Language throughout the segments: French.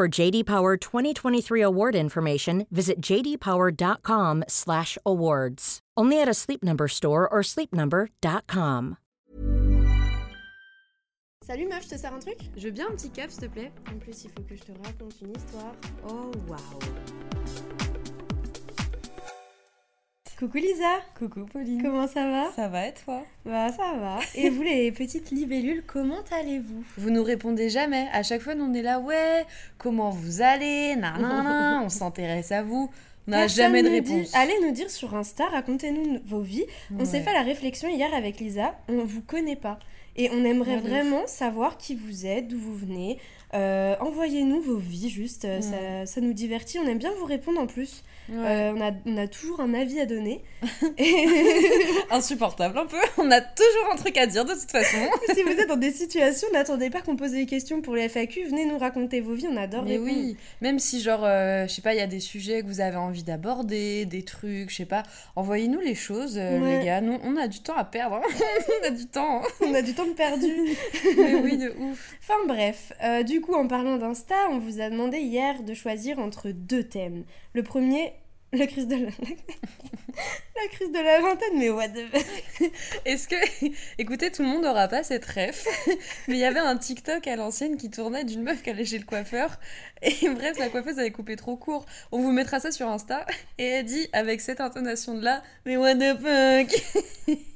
For JD Power 2023 award information, visit jdpower.com/awards. Only at a Sleep Number store or sleepnumber.com. Salut meuf, je te sers un truc Je veux bien un petit cap, s'il te plaît. En plus, il faut que je te raconte une histoire. Oh, waouh. Coucou Lisa Coucou Pauline. Comment ça va? Ça va et toi? Bah ça va. Et vous les petites libellules, comment allez-vous? Vous nous répondez jamais. À chaque fois, nous on est là, ouais, comment vous allez? Nanana, on s'intéresse à vous. On n'a jamais de réponse. dit- Allez nous dire sur Insta, racontez-nous vos vies. On s'est Ouais. fait la réflexion hier avec Lisa, on vous connaît pas. Et on aimerait Ouais, vraiment savoir qui vous êtes, d'où vous venez. Euh, Envoyez-nous vos vies, juste, euh, ça, ça nous divertit. On aime bien vous répondre en plus. Ouais. Euh, on, a, on a toujours un avis à donner. Insupportable un peu. On a toujours un truc à dire de toute façon. si vous êtes dans des situations, n'attendez pas qu'on pose des questions pour les FAQ. Venez nous raconter vos vies, on adore Mais répondre. oui, même si genre, euh, je sais pas, il y a des sujets que vous avez envie d'aborder, des trucs, je sais pas, envoyez-nous les choses, euh, Ouais. les gars. Nous, on a du temps à perdre. hein. on a du temps. hein. On a du temps perdu. Mais oui, de ouf. Enfin bref, euh, du coup en parlant d'Insta, on vous a demandé hier de choisir entre deux thèmes. Le premier, la crise de la, la crise de la vingtaine, mais what the... Est-ce que, écoutez, tout le monde n'aura pas cette ref, mais il y avait un TikTok à l'ancienne qui tournait d'une meuf qui allait chez le coiffeur, et bref, la coiffeuse avait coupé trop court. On vous mettra ça sur Insta, et elle dit avec cette intonation de là, mais what the fuck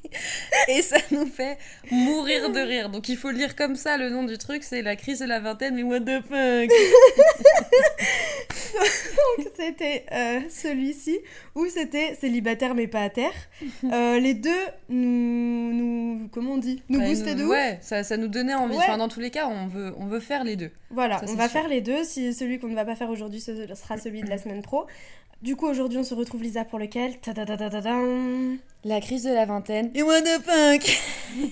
Et ça nous fait mourir de rire. Donc il faut lire comme ça, le nom du truc, c'est la crise de la vingtaine, mais what the fuck Donc c'était euh, celui-ci, où c'était célibataire mais pas à terre. Euh, les deux nous, nous... Comment on dit Nous Ouais, boostaient de ouf. Ouais, ça, ça nous donnait envie. Ouais. Enfin, dans tous les cas, on veut, on veut faire les deux. Voilà, Ça, on va sûr. faire les deux. Si celui qu'on ne va pas faire aujourd'hui ce sera celui de la semaine pro. Du coup, aujourd'hui, on se retrouve Lisa pour lequel Ta-da-da-da-da-dam. La crise de la vingtaine. Et what the fuck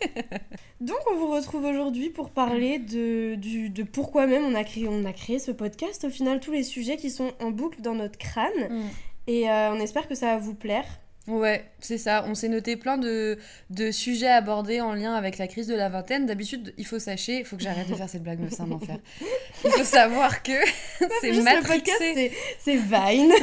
Donc, on vous retrouve aujourd'hui pour parler de, du, de pourquoi même on a, créé, on a créé ce podcast. Au final, tous les sujets qui sont en boucle dans notre crâne. Mm. Et euh, on espère que ça va vous plaire. Ouais, c'est ça. On s'est noté plein de, de sujets abordés en lien avec la crise de la vingtaine. D'habitude, il faut sâcher, il faut que j'arrête de faire cette blague, meuf, c'est un enfer. Il faut savoir que c'est matrixé. c'est- c'est Vine.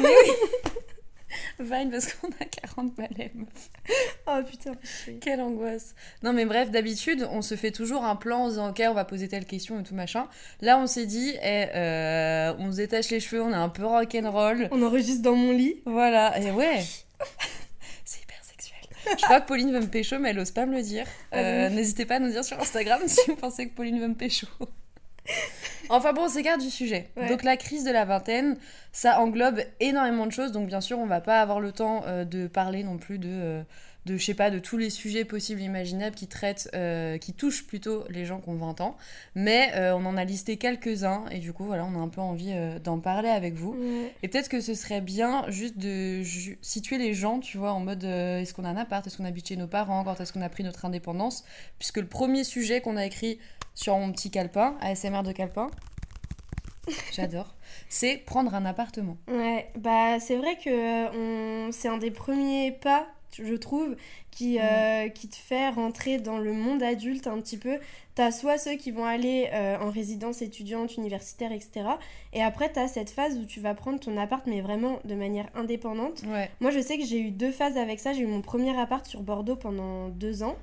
Vine parce qu'on a 40 balais, oh putain. Quelle angoisse. Non mais bref, d'habitude, on se fait toujours un plan en disant ok, on va poser telle question et tout machin. Là, on s'est dit, eh, euh, on se détache les cheveux, on est un peu rock'n'roll. On enregistre dans mon lit. Voilà, et ouais. C'est hyper sexuel. Je crois que Pauline veut me pécho, mais elle ose pas me le dire. Euh, Ah bon N'hésitez pas à nous dire sur Instagram si vous pensez que Pauline veut me pécho. Enfin bon, on s'égare du sujet. Ouais. Donc la crise de la vingtaine, ça englobe énormément de choses. Donc bien sûr, on va pas avoir le temps euh, de parler non plus de, euh, de je sais pas, de tous les sujets possibles et imaginables qui traitent, euh, qui touchent plutôt les gens qui ont 20 ans. Mais euh, on en a listé quelques-uns et du coup voilà, on a un peu envie d'en parler avec vous. Ouais. Et peut-être que ce serait bien juste de ju- situer les gens, tu vois, en mode est-ce qu'on a un appart, est-ce qu'on habite chez nos parents, quand est-ce qu'on a pris notre indépendance? Puisque le premier sujet qu'on a écrit sur mon petit calepin, ASMR de calepin. J'adore. C'est prendre un appartement. Ouais, bah c'est vrai que euh, on... c'est un des premiers pas, je trouve, qui, euh, qui te fait rentrer dans le monde adulte un petit peu. T'as soit ceux qui vont aller euh, en résidence étudiante, universitaire, etc. Et après, t'as cette phase où tu vas prendre ton appart, mais vraiment de manière indépendante. Ouais. Moi, je sais que j'ai eu deux phases avec ça. J'ai eu mon premier appart sur Bordeaux pendant deux ans.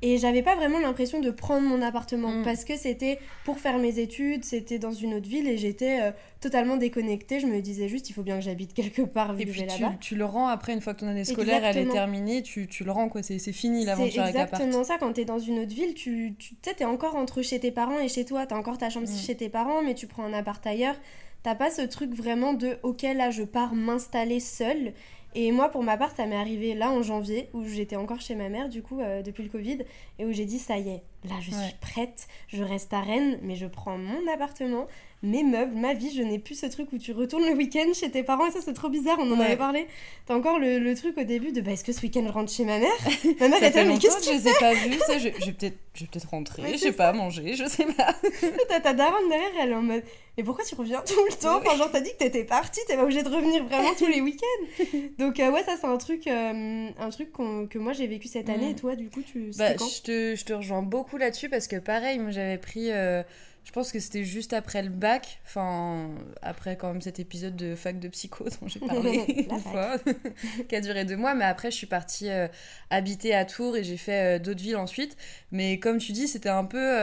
Et j'avais pas vraiment l'impression de prendre mon appartement Mm. parce que c'était pour faire mes études, c'était dans une autre ville et j'étais euh, totalement déconnectée. Je me disais juste, il faut bien que j'habite quelque part vu Et que puis tu, là-bas. tu le rends après, une fois que ton année scolaire elle est terminée, tu, tu le rends quoi, c'est c'est fini C'est l'aventure avec l'appart. exactement ça, quand t'es dans une autre ville, tu tu sais, t'es encore entre chez tes parents et chez toi. T'as encore ta chambre Mm. chez tes parents, mais tu prends un appart ailleurs. T'as pas ce truc vraiment de ok, là je pars m'installer seule. Et moi, pour ma part, ça m'est arrivé là en janvier, où j'étais encore chez ma mère, du coup, euh, depuis le Covid, et où j'ai dit ça y est, là je Ouais. suis prête, je reste à Rennes, mais je prends mon appartement, mes meubles, ma vie, je n'ai plus ce truc où tu retournes le week-end chez tes parents, et ça c'est trop bizarre, on en Ouais. avait parlé. T'as encore le, le truc au début de bah est-ce que ce week-end je rentre chez ma mère? Ma mère était mais qu'est-ce que je les ai pas vus, ça, je, vais peut-être peut-être rentrer, Ouais, je sais pas, manger, je sais pas. T'as ta daronne derrière, elle est en mode Mais pourquoi tu reviens tout le temps? Enfin, genre, t'as dit que t'étais partie, t'es pas obligée de revenir vraiment tous les week-ends. Donc, euh, ouais, ça, c'est un truc, euh, un truc que moi j'ai vécu cette année. Mm. Et toi, du coup, tu. Bah, je, te, je te rejoins beaucoup là-dessus parce que pareil, moi j'avais pris, euh, je pense que c'était juste après le bac, enfin après quand même cet épisode de fac de psycho dont j'ai parlé une fois, qui a duré deux mois, mais après je suis partie euh, habiter à Tours et j'ai fait euh, d'autres villes ensuite. Mais comme tu dis, c'était un peu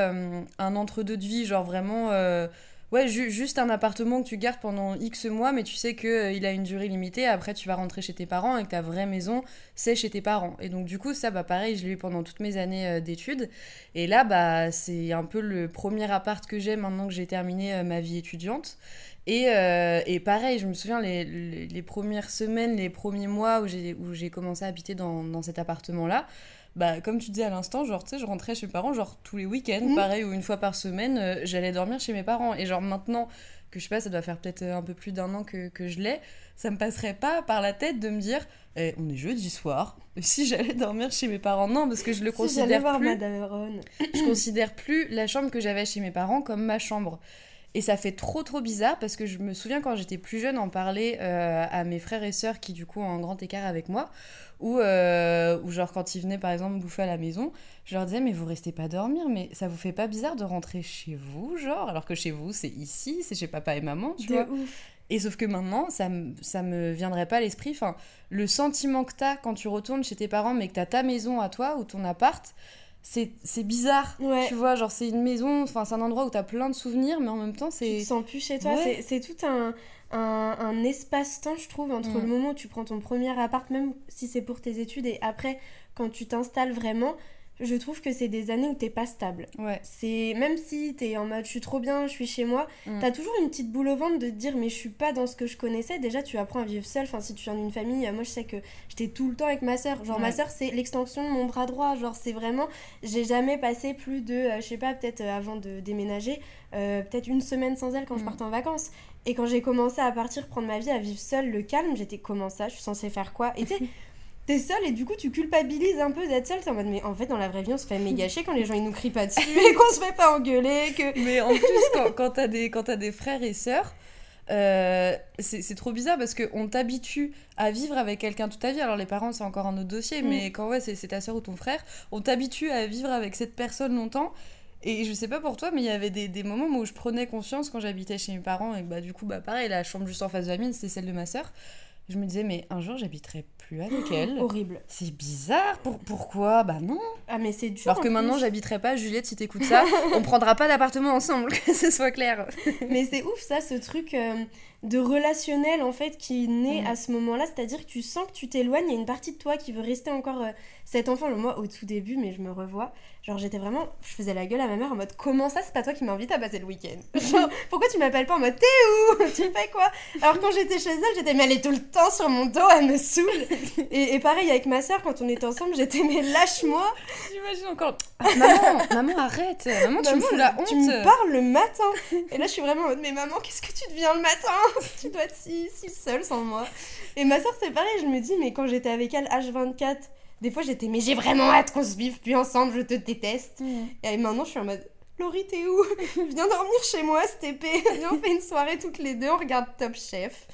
un entre-deux de vie, genre vraiment... euh, Ouais, ju- juste un appartement que tu gardes pendant X mois, mais tu sais qu'il il a une durée limitée. Après, tu vas rentrer chez tes parents et que ta vraie maison, c'est chez tes parents. Et donc, du coup, ça, bah, pareil, je l'ai eu pendant toutes mes années euh, d'études. Et là, bah, c'est un peu le premier appart que j'ai maintenant que j'ai terminé euh, ma vie étudiante. Et, euh, et pareil, je me souviens les, les, premières semaines, les premiers mois où j'ai commencé à habiter dans, dans cet appartement-là. Bah, comme tu disais à l'instant, genre, tu sais, je rentrais chez mes parents, genre, tous les week-ends, Mhm. pareil, ou une fois par semaine, euh, j'allais dormir chez mes parents. Et genre, maintenant que je sais pas, ça doit faire peut-être euh, un peu plus d'un an que, que je l'ai, ça me passerait pas par la tête de me dire, Eh, on est jeudi soir, si j'allais dormir chez mes parents, non, parce que je le Si considère voir plus Madame Ron. je considère plus la chambre que j'avais chez mes parents comme ma chambre. Et ça fait trop trop bizarre parce que je me souviens quand j'étais plus jeune en parler euh, à mes frères et sœurs qui du coup ont un grand écart avec moi ou euh, ou genre quand ils venaient par exemple bouffer à la maison, je leur disais mais vous restez pas dormir mais ça vous fait pas bizarre de rentrer chez vous genre? Alors que chez vous c'est ici, c'est chez papa et maman, tu vois. ouf. Et sauf que maintenant, ça, ça me viendrait pas à l'esprit. Enfin, le sentiment que t'as quand tu retournes chez tes parents, mais que t'as ta maison à toi ou ton appart, c'est bizarre. Ouais. Tu vois, genre, c'est une maison, enfin, c'est un endroit où t'as plein de souvenirs, mais en même temps, Tu c'est. te sens plus chez toi. Ouais. C'est- tout un, un, un espace-temps, je trouve, entre le moment où tu prends ton premier appart, même si c'est pour tes études, et après, quand tu t'installes vraiment. Je trouve que c'est des années où t'es pas stable. Ouais. C'est même si t'es en mode je suis trop bien, je suis chez moi, Mm. t'as toujours une petite boule au ventre de te dire mais je suis pas dans ce que je connaissais. Déjà tu apprends à vivre seul. Enfin si tu viens d'une famille, euh, moi je sais que j'étais tout le temps avec ma soeur. Genre ma soeur c'est l'extension de mon bras droit. Genre c'est vraiment, j'ai jamais passé plus de, euh, je sais pas peut-être euh, avant de déménager, euh, peut-être une semaine sans elle quand je Mm. partais en vacances. Et quand j'ai commencé à partir prendre ma vie, à vivre seule, le calme, j'étais comment ça? Je suis censée faire quoi? Et tu sais. T'es seule et du coup tu culpabilises un peu d'être seule. T'es en mode mais en fait dans la vraie vie on se fait méga chier quand les gens ils nous crient pas dessus et qu'on se fait pas engueuler. Que... Mais en plus, quand, quand t'as des, quand des frères et sœurs, euh, c'est c'est trop bizarre parce qu'on t'habitue à vivre avec quelqu'un toute ta vie. Alors les parents, c'est encore un autre dossier, Mm. mais quand ouais, c'est c'est ta sœur ou ton frère, on t'habitue à vivre avec cette personne longtemps. Et je sais pas pour toi, mais il y avait des, des moments où je prenais conscience quand j'habitais chez mes parents et que bah, du coup, bah, pareil, la chambre juste en face de la mienne, c'était celle de ma sœur. Je me disais, mais un jour, j'habiterai plus avec elle. Horrible. C'est bizarre. Pour, pourquoi? Bah non. Ah mais c'est dur. Alors que en maintenant, j'habiterai pas. Juliette, si t'écoutes ça, on prendra pas d'appartement ensemble, que ce soit clair. Mais c'est ouf ça, ce truc euh, de relationnel en fait qui naît Mm. à ce moment-là. C'est-à-dire que tu sens que tu t'éloignes, il y a une partie de toi qui veut rester encore euh, cet enfant. Moi au tout début, mais je me revois. Genre j'étais vraiment, je faisais la gueule à ma mère en mode comment ça c'est pas toi qui m'invite à passer le week-end? Genre pourquoi tu m'appelles pas en mode t'es où? Tu fais quoi? Alors quand j'étais chez elle, j'étais mais elle est tout le temps sur mon dos, elle me saoule. Et, et pareil avec ma soeur quand on était ensemble, j'étais mais lâche-moi. J'imagine encore. Maman, maman, arrête. Maman, tu me fous la honte. Tu me parles le matin. Et là, je suis vraiment en mode, mais maman, qu'est-ce que tu deviens le matin? Tu dois être si, si seule sans moi. Et ma soeur, c'est pareil, je me dis, mais quand j'étais avec elle H24, des fois j'étais, mais j'ai vraiment hâte qu'on se vive plus ensemble, je te déteste. Et maintenant, je suis en mode, Laurie, t'es où? Viens dormir chez moi, cet. Viens, on fait une soirée toutes les deux, on regarde Top Chef.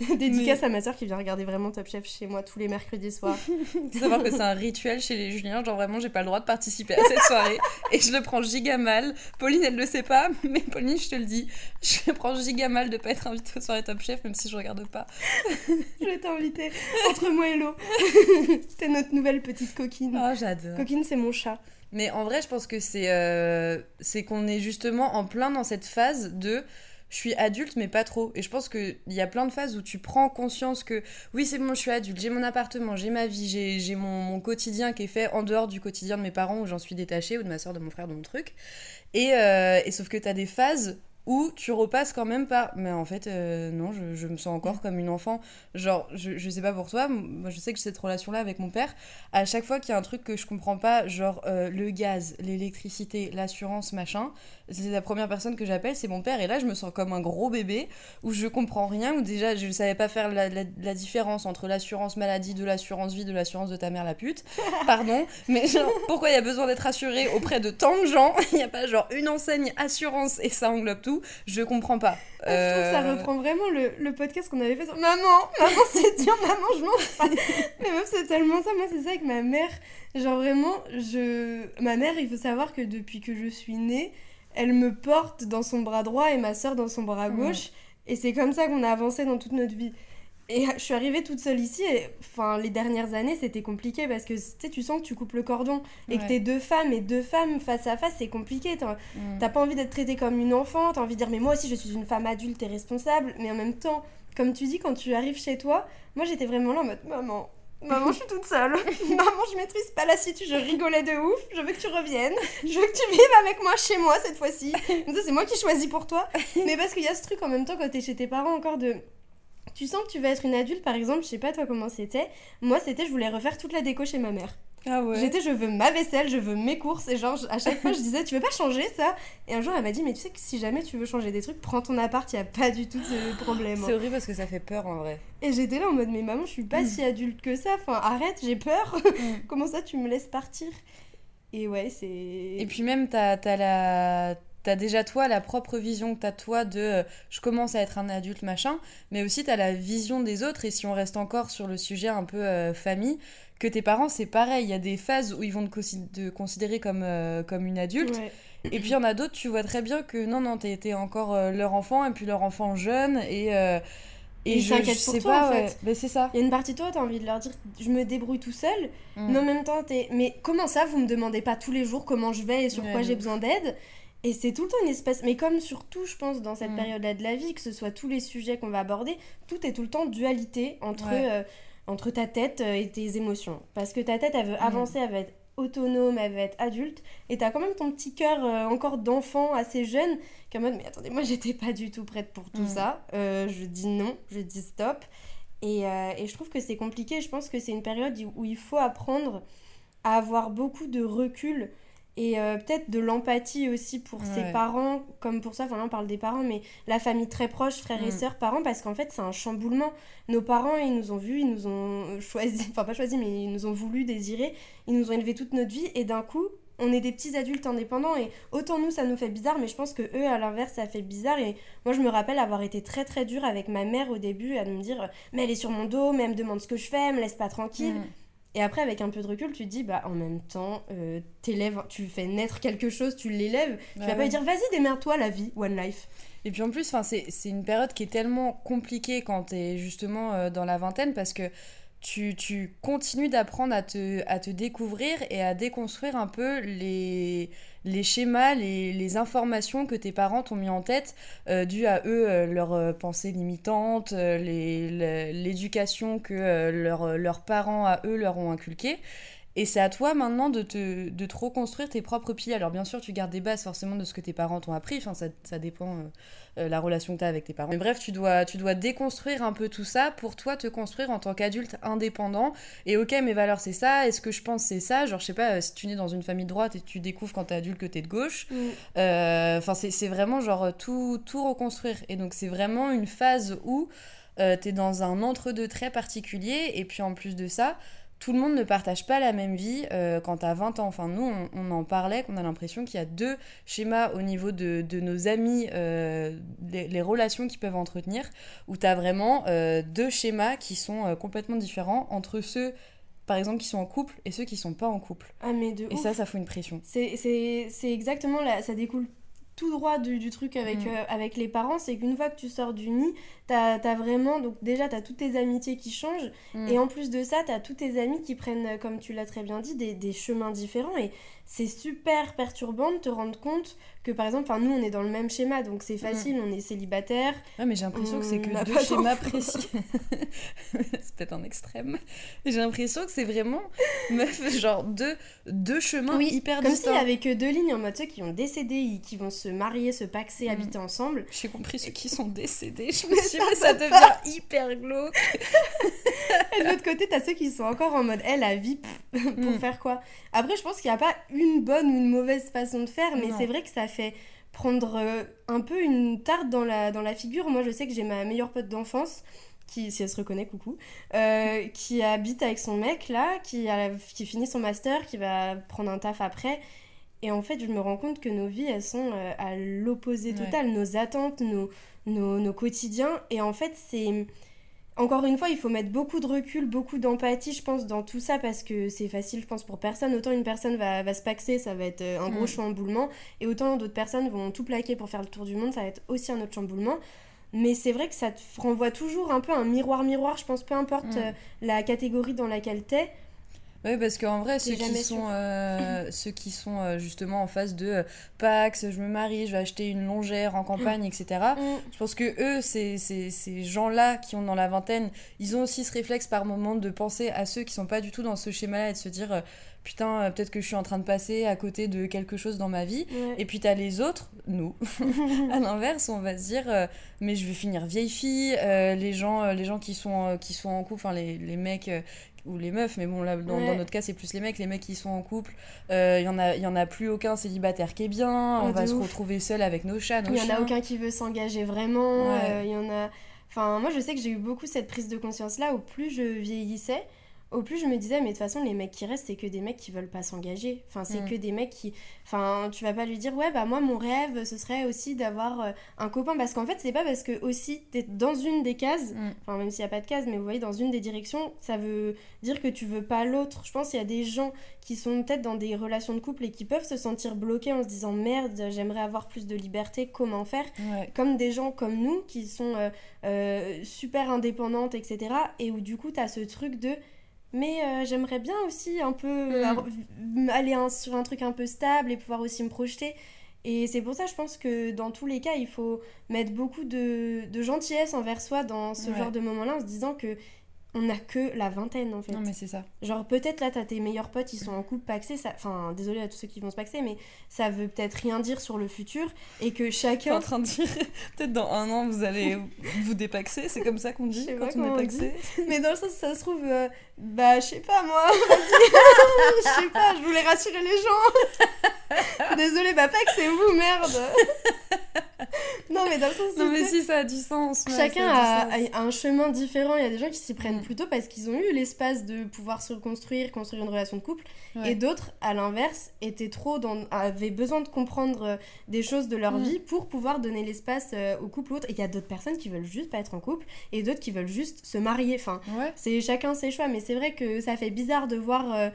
Dédicace à ma soeur qui vient regarder vraiment Top Chef chez moi tous les mercredis soirs. Faut savoir que c'est un rituel chez les Juliens. Genre vraiment, j'ai pas le droit de participer à cette soirée. et je le prends giga mal. Pauline, elle le sait pas, mais Pauline, je te le dis, je le prends giga mal de pas être invitée aux soirées Top Chef, même si je regarde pas. je vais t'inviter entre moi et l'eau. T'es notre nouvelle petite coquine. Oh, j'adore. Coquine, c'est mon chat. Mais en vrai, je pense que c'est euh, c'est qu'on est justement en plein dans cette phase de je suis adulte mais pas trop. Et je pense qu'il y a plein de phases où tu prends conscience que oui c'est bon je suis adulte, j'ai mon appartement, j'ai ma vie, j'ai mon, quotidien qui est fait en dehors du quotidien de mes parents où j'en suis détachée ou de ma soeur, de mon frère, de mon truc. Et, euh, et sauf que tu as des phases où tu repasses quand même par mais en fait euh, non je, je, me sens encore comme une enfant. Genre je, je sais pas pour toi moi je sais que cette relation là avec mon père à chaque fois qu'il y a un truc que je comprends pas genre euh, le gaz l'électricité l'assurance machin c'est la première personne que j'appelle c'est mon père. Et là je me sens comme un gros bébé où je comprends rien où déjà je ne savais pas faire la, la, la différence entre l'assurance maladie de l'assurance vie de l'assurance de ta mère la pute. Pardon. Mais genre pourquoi il y a besoin d'être assuré auprès de tant de gens? Il n'y a pas genre une enseigne assurance et ça englobe tout je comprends pas. Euh... Je trouve que ça reprend vraiment le, le podcast qu'on avait fait sur Maman, maman c'est dur, maman je m'en Mais meuf c'est tellement ça, moi c'est ça avec ma mère. Genre vraiment, je... ma mère il faut savoir que depuis que je suis née, elle me porte dans son bras droit et ma soeur dans son bras gauche. Mmh. Et c'est comme ça qu'on a avancé dans toute notre vie. Et je suis arrivée toute seule ici et enfin les dernières années c'était compliqué parce que tu sens que tu coupes le cordon et ouais. que t'es deux femmes et deux femmes face à face c'est compliqué. T'as mm. pas envie d'être traitée comme une enfant, t'as envie de dire mais moi aussi je suis une femme adulte et responsable mais en même temps comme tu dis quand tu arrives chez toi, moi j'étais vraiment là en mode maman Maman, je suis toute seule. Maman, je maîtrise pas la situation. Je rigolais de ouf. Je veux que tu reviennes. Je veux que tu vives avec moi chez moi cette fois-ci. C'est moi qui choisis pour toi. Mais parce qu'il y a ce truc en même temps quand t'es chez tes parents encore de tu sens que tu vas être une adulte, par exemple, je sais pas toi comment c'était. Moi, c'était je voulais refaire toute la déco chez ma mère. Ah ouais. J'étais je veux ma vaisselle, je veux mes courses et genre à chaque fois je disais tu veux pas changer ça? Et un jour elle m'a dit mais tu sais que si jamais tu veux changer des trucs, prends ton appart, il y a pas du tout de problème. C'est horrible parce que ça fait peur en vrai. Et j'étais là en mode mais maman, je suis pas mm. si adulte que ça, enfin arrête, j'ai peur. Mm. Comment ça tu me laisses partir? Et ouais, c'est Et puis même t'as as la t'as déjà toi la propre vision que t'as toi de euh, je commence à être un adulte machin, mais aussi t'as la vision des autres et si on reste encore sur le sujet un peu euh, famille, que tes parents c'est pareil, il y a des phases où ils vont te, te considérer comme, euh, comme une adulte. Ouais. Et puis il y en a d'autres, tu vois très bien que non, non, t'es été encore leur enfant et puis leur enfant jeune et. Et ils s'inquiètent pour toi, pas, en fait. ouais. Mais c'est ça. Il y a une partie de toi, t'as envie de leur dire je me débrouille tout seul, Mm. mais en même temps, t'es. Mais comment ça, vous me demandez pas tous les jours comment je vais et sur Ouais, quoi j'ai besoin d'aide? Et c'est tout le temps une espèce. Mais comme surtout, je pense, dans cette Mm. période-là de la vie, que ce soit tous les sujets qu'on va aborder, tout est tout le temps dualité entre, Ouais. euh, entre ta tête euh, et tes émotions. Parce que ta tête, elle veut Mm. avancer, elle veut être autonome, elle veut être adulte, et t'as quand même ton petit cœur euh, encore d'enfant assez jeune, qui est en mode, mais attendez, moi j'étais pas du tout prête pour tout Mm. ça, Euh, je dis non, je dis stop, et, et je trouve que c'est compliqué, je pense que c'est une période où il faut apprendre à avoir beaucoup de recul, et euh, peut-être de l'empathie aussi pour ses parents, comme pour ça, enfin là on parle des parents, mais la famille très proche, frères et Mm. sœurs, parents, parce qu'en fait c'est un chamboulement. Nos parents, ils nous ont vus, ils nous ont choisi, enfin pas choisi, mais ils nous ont voulu, désiré, ils nous ont élevés toute notre vie, et d'un coup, on est des petits adultes indépendants, et autant nous ça nous fait bizarre, mais je pense que eux à l'inverse ça fait bizarre, et moi je me rappelle avoir été très très dure avec ma mère au début, à me dire, mais elle est sur mon dos, mais elle me demande ce que je fais, elle me laisse pas tranquille. Mm. Et après, avec un peu de recul, tu te dis, bah en même temps, euh, t'élèves, tu fais naître quelque chose, tu l'élèves. Tu Bah vas pas ouais. lui dire, vas-y, démerde-toi la vie, one life. Et puis en plus, c'est une période qui est tellement compliquée quand t'es justement euh, dans la vingtaine parce que tu, tu continues d'apprendre à te, à te découvrir et à déconstruire un peu les, les schémas, les, informations que tes parents t'ont mis en tête euh, dues à eux, euh, leurs euh, pensées limitantes, l'éducation que leurs parents à eux leur ont inculquée. Et c'est à toi maintenant de te, de te reconstruire tes propres piliers. Alors bien sûr, tu gardes des bases forcément de ce que tes parents t'ont appris, enfin, ça, ça dépend euh, euh, la relation que tu as avec tes parents. Mais bref, tu dois, tu dois déconstruire un peu tout ça pour toi te construire en tant qu'adulte indépendant. Et ok, mes valeurs c'est ça, et ce que je pense c'est ça? Genre, je sais pas, euh, si tu nais dans une famille de droite et tu découvres quand t'es adulte que t'es de gauche, euh, Enfin, c'est c'est vraiment genre tout, tout reconstruire. Et donc, c'est vraiment une phase où t'es dans un entre-deux très particulier. Et puis, en plus de ça, tout le monde ne partage pas la même vie euh, quand t'as 20 ans. Enfin, nous, on, on en parlait, qu'on a l'impression qu'il y a deux schémas au niveau de, de nos amis, euh, les, les relations qu'ils peuvent entretenir, où t'as vraiment euh, deux schémas qui sont euh, complètement différents entre ceux, par exemple, qui sont en couple et ceux qui sont pas en couple. Ah, mais de Et ouf. ça, ça fout une pression. C'est- exactement là, ça découle tout droit du, du truc avec, Mm. euh, avec les parents, c'est qu'une fois que tu sors du nid, t'as as vraiment, donc déjà t'as toutes tes amitiés qui changent, Mm. et en plus de ça, t'as tous tes amis qui prennent, euh, comme tu l'as très bien dit, des, des chemins différents, et c'est super perturbant de te rendre compte que par exemple, nous on est dans le même schéma, donc c'est facile, on est célibataire, Ouais, mais j'ai l'impression que c'est que deux schémas précis. c'est peut-être un extrême. J'ai l'impression que c'est vraiment, meuf, genre deux, deux chemins hyper comme distincts. s'il y avait que deux lignes en mode ceux qui ont décédé, qui vont se marier, se paxer, Mm. habiter ensemble, J'ai compris ceux qui sont décédés. Je me suis mais ça devient hyper glauque. Et de l'autre côté, t'as ceux qui sont encore en mode, elle, la vie, pff, pour Mm. faire quoi? Après, je pense qu'il n'y a pas une bonne ou une mauvaise façon de faire, mais c'est vrai que ça fait prendre euh, un peu une tarte dans la, dans la figure. Moi, je sais que j'ai ma meilleure pote d'enfance, qui, si elle se reconnaît, coucou, euh, qui habite avec son mec, là, qui, a, qui finit son master, qui va prendre un taf après. Et en fait, je me rends compte que nos vies, elles sont euh, à l'opposé Ouais. total. Nos attentes, nos, nos, nos quotidiens. Et en fait, c'est... Encore une fois, il faut mettre beaucoup de recul, beaucoup d'empathie, je pense, dans tout ça, parce que c'est facile, je pense, pour personne. Autant une personne va, va se paxer, ça va être euh, un gros Mm. chamboulement, et autant d'autres personnes vont tout plaquer pour faire le tour du monde, ça va être aussi un autre chamboulement. Mais c'est vrai que ça te renvoie toujours un peu un miroir-miroir, je pense, peu importe Mm. euh, la catégorie dans laquelle t'es. Oui, parce qu'en vrai, T'es ceux qui, sont, euh, ceux qui sont euh, justement en phase de euh, Pax, je me marie, je vais acheter une longère en campagne, etc. Mm. Je pense que eux, ces, ces, ces gens-là qui ont dans la vingtaine, ils ont aussi ce réflexe par moment de penser à ceux qui sont pas du tout dans ce schéma-là et de se dire euh, putain, euh, peut-être que je suis en train de passer à côté de quelque chose dans ma vie. Ouais. Et puis t'as les autres, nous, à l'inverse, on va se dire euh, mais je vais finir vieille fille. euh, les gens, euh, les gens qui sont euh, qui sont en couple, enfin les, les mecs euh, ou les meufs, mais bon là dans, Ouais. dans notre cas c'est plus les mecs. Les mecs qui sont en couple, euh, il y en a il y en a plus aucun célibataire qui est bien. Oh, on va se retrouver seul avec nos chats, nos Il y en a aucun qui veut s'engager vraiment. Ouais. euh, Il y en a. Enfin, moi, je sais que j'ai eu beaucoup cette prise de conscience-là. Au plus je vieillissais, au plus je me disais, mais de toute façon, les mecs qui restent, c'est que des mecs qui veulent pas s'engager. Enfin, c'est Mm. que des mecs qui. Enfin, tu vas pas lui dire, ouais, bah moi, mon rêve, ce serait aussi d'avoir euh, un copain. Parce qu'en fait, c'est pas parce que aussi t'es dans une des cases, Mm. enfin, même s'il y a pas de case, mais vous voyez, dans une des directions, ça veut dire que tu veux pas l'autre. Je pense qu'il y a des gens qui sont peut-être dans des relations de couple et qui peuvent se sentir bloqués en se disant, merde, j'aimerais avoir plus de liberté, comment faire? Ouais. comme des gens comme nous qui sont euh, euh, super indépendantes, etc. Et où du coup, tu as ce truc de. Mais euh, j'aimerais bien aussi un peu Mm. aller un- sur un truc un peu stable et pouvoir aussi me projeter. Et c'est pour ça, je pense que dans tous les cas, il faut mettre beaucoup de, de gentillesse envers soi dans ce Ouais. genre de moment-là en se disant que on n'a que la vingtaine en fait. Non mais c'est ça. Genre peut-être là t'as tes meilleurs potes, ils sont en couple paxé, ça... enfin désolé à tous ceux qui vont se paxer, mais ça veut peut-être rien dire sur le futur et que T'es en chacun... train de dire peut-être dans un an vous allez vous dépaxer, c'est comme ça qu'on dit quand on on est paxé. Mais dans le sens, ça se trouve, euh, bah, je sais pas moi, je sais pas, je voulais rassurer les gens. Désolé, bah, pas que c'est vous, merde. non, mais dans le sens, Non mais si ça a du sens. Chacun a, a du sens. a un chemin différent. Il y a des gens qui s'y prennent Mm. plutôt parce qu'ils ont eu l'espace de pouvoir se reconstruire, construire une relation de couple. Ouais. Et d'autres, à l'inverse, étaient trop dans, avaient besoin de comprendre euh, des choses de leur Mm. vie pour pouvoir donner l'espace euh, au couple ou autre. Et il y a d'autres personnes qui veulent juste pas être en couple et d'autres qui veulent juste se marier. Enfin, Ouais. c'est chacun ses choix. Mais c'est vrai que ça fait bizarre de voir. euh,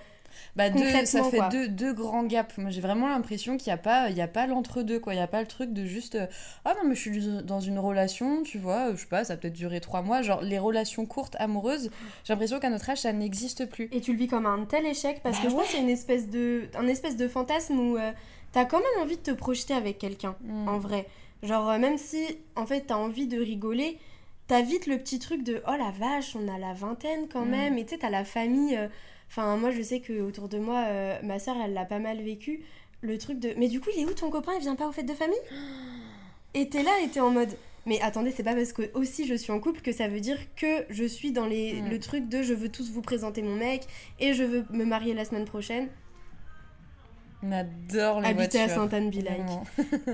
Bah deux, ça fait deux, deux grands gaps. Moi j'ai vraiment l'impression qu'il n'y a pas, il y a pas l'entre-deux quoi. Il n'y a pas le truc de juste euh, ah non mais je suis dans une relation, tu vois, euh, je sais pas, ça a peut-être duré trois mois. Genre les relations courtes amoureuses, j'ai l'impression qu'à notre âge ça n'existe plus. Et tu le vis comme un tel échec parce Bah que je ouais. y a une espèce de, un espèce de fantasme où euh, t'as quand même envie de te projeter avec quelqu'un, Mm. en vrai. Genre, même si en fait t'as envie de rigoler, t'as vite le petit truc de oh la vache, on a la vingtaine quand Mm. même, et tu sais, t'as la famille. euh, Enfin, moi je sais que autour de moi, euh, ma soeur elle l'a pas mal vécu. Le truc de mais du coup, il est où ton copain? Il vient pas aux fêtes de famille? Et t'es là et t'es en mode. Mais attendez, c'est pas parce que aussi je suis en couple que ça veut dire que je suis dans les, le truc de je veux tous vous présenter mon mec et je veux me marier la semaine prochaine. On adore les habiter à sainte anne like.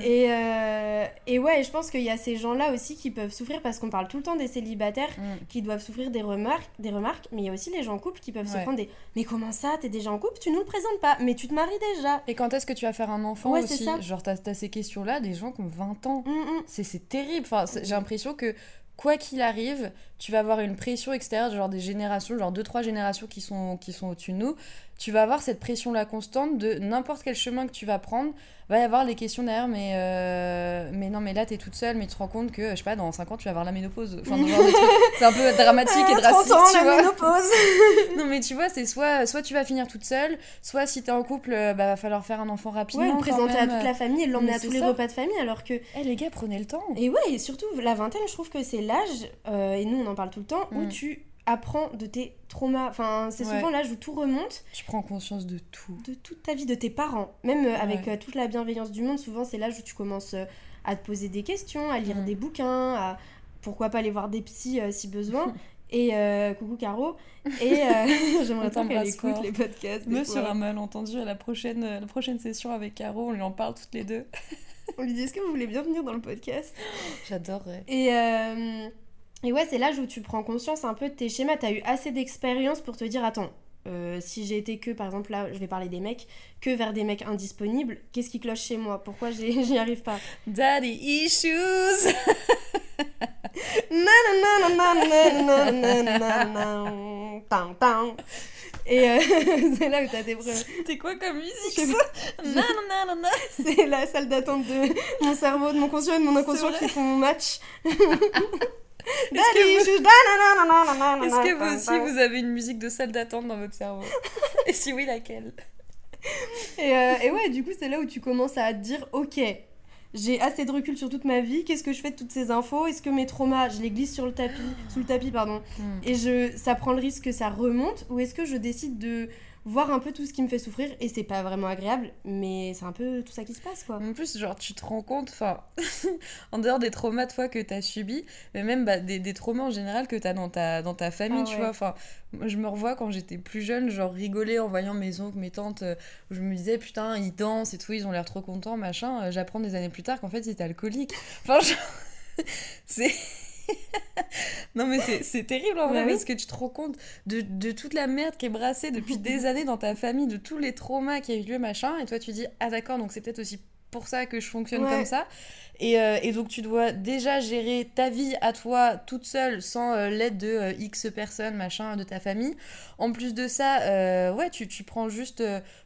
et, euh, et ouais, je pense qu'il y a ces gens-là aussi qui peuvent souffrir parce qu'on parle tout le temps des célibataires mm. qui doivent souffrir des remarques, des remarques, mais il y a aussi les gens en couple qui peuvent ouais. se prendre des Mais comment ça T'es déjà en couple? Tu nous le présentes pas, mais tu te maries déjà. Et quand est-ce que tu vas faire un enfant ouais, aussi? ça. Genre, t'as as ces questions-là des gens qui ont 20 ans. Mm. mm. C'est terrible. Enfin, J'ai l'impression que quoi qu'il arrive, tu vas avoir une pression extérieure, genre des générations, genre deux trois générations qui sont qui sont au-dessus de nous, tu vas avoir cette pression-là constante de n'importe quel chemin que tu vas prendre, va y avoir les questions derrière, mais, euh, mais non, mais là, t'es toute seule, mais tu te rends compte que, je sais pas, dans 5 ans, tu vas avoir la ménopause. C'est un peu dramatique et ah, drastique, ans, tu la vois. ménopause Non, mais tu vois, c'est soit, soit tu vas finir toute seule, soit si t'es en couple, euh, bah, va falloir faire un enfant rapidement. Ouais, le présenter à toute la famille et l'emmener à tous ça. les repas de famille, alors que... Eh, les gars, prenez le temps Et ouais, et surtout, la vingtaine, je trouve que c'est l'âge, euh, et nous, on en parle tout le temps, où mm. tu apprends de tes traumas. Enfin, c'est souvent l'âge où tout remonte. Tu prends conscience de tout. De toute ta vie, de tes parents. Même euh, avec euh, toute la bienveillance du monde, souvent c'est l'âge où tu commences euh, à te poser des questions, à lire mm. des bouquins, à pourquoi pas aller voir des psys si besoin. Et coucou Caro. Et j'aimerais tant qu'elle écoute fort. les podcasts. Me sera malentendu à la prochaine, la prochaine session avec Caro. On lui en parle toutes les deux. on lui dit est-ce que vous voulez bien venir dans le podcast? J'adorerais. Et et ouais, c'est l'âge où tu prends conscience un peu de tes schémas. T'as eu assez d'expérience pour te dire attends, si j'ai que, par exemple, là, je vais parler des mecs, que vers des mecs indisponibles, qu'est-ce qui cloche chez moi Pourquoi j'y arrive pas Daddy issues Et c'est là où t'as tes problèmes. C'était quoi comme musique C'est la salle d'attente de mon cerveau, de mon conscient de mon inconscient qui font mon match. Est-ce que, vous... Est-ce que vous aussi, vous avez une musique de salle d'attente dans votre cerveau Et si oui, laquelle? Et, euh, et ouais, du coup, c'est là où tu commences à te dire, ok, j'ai assez de recul sur toute ma vie, qu'est-ce que je fais de toutes ces infos? Est-ce que mes traumas, je les glisse sur le tapis, sous le tapis, pardon, Hmm. et je, ça prend le risque que ça remonte Ou est-ce que je décide de voir un peu tout ce qui me fait souffrir Et c'est pas vraiment agréable, mais c'est un peu tout ça qui se passe, quoi. En plus, genre, tu te rends compte, enfin, en dehors des traumas, toi, que t'as subis, mais même bah, des, des traumas en général que t'as dans ta, dans ta famille, Ah tu ouais. vois. Enfin, je me revois quand j'étais plus jeune, genre, rigoler en voyant mes oncles, mes tantes, euh, où je me disais, putain, ils dansent et tout, ils ont l'air trop contents, machin. Euh, J'apprends des années plus tard qu'en fait, ils étaient alcooliques. Enfin, genre, c'est. non mais c'est- terrible en vrai Bah oui. parce que tu te rends compte de, de toute la merde qui est brassée depuis des années dans ta famille, de tous les traumas qui a eu lieu machin et toi tu dis ah d'accord donc c'est peut-être aussi pour ça que je fonctionne Ouais. comme ça et, euh, et donc tu dois déjà gérer ta vie à toi toute seule sans euh, l'aide de euh, X personnes machin de ta famille. En plus de ça ouais tu, tu prends juste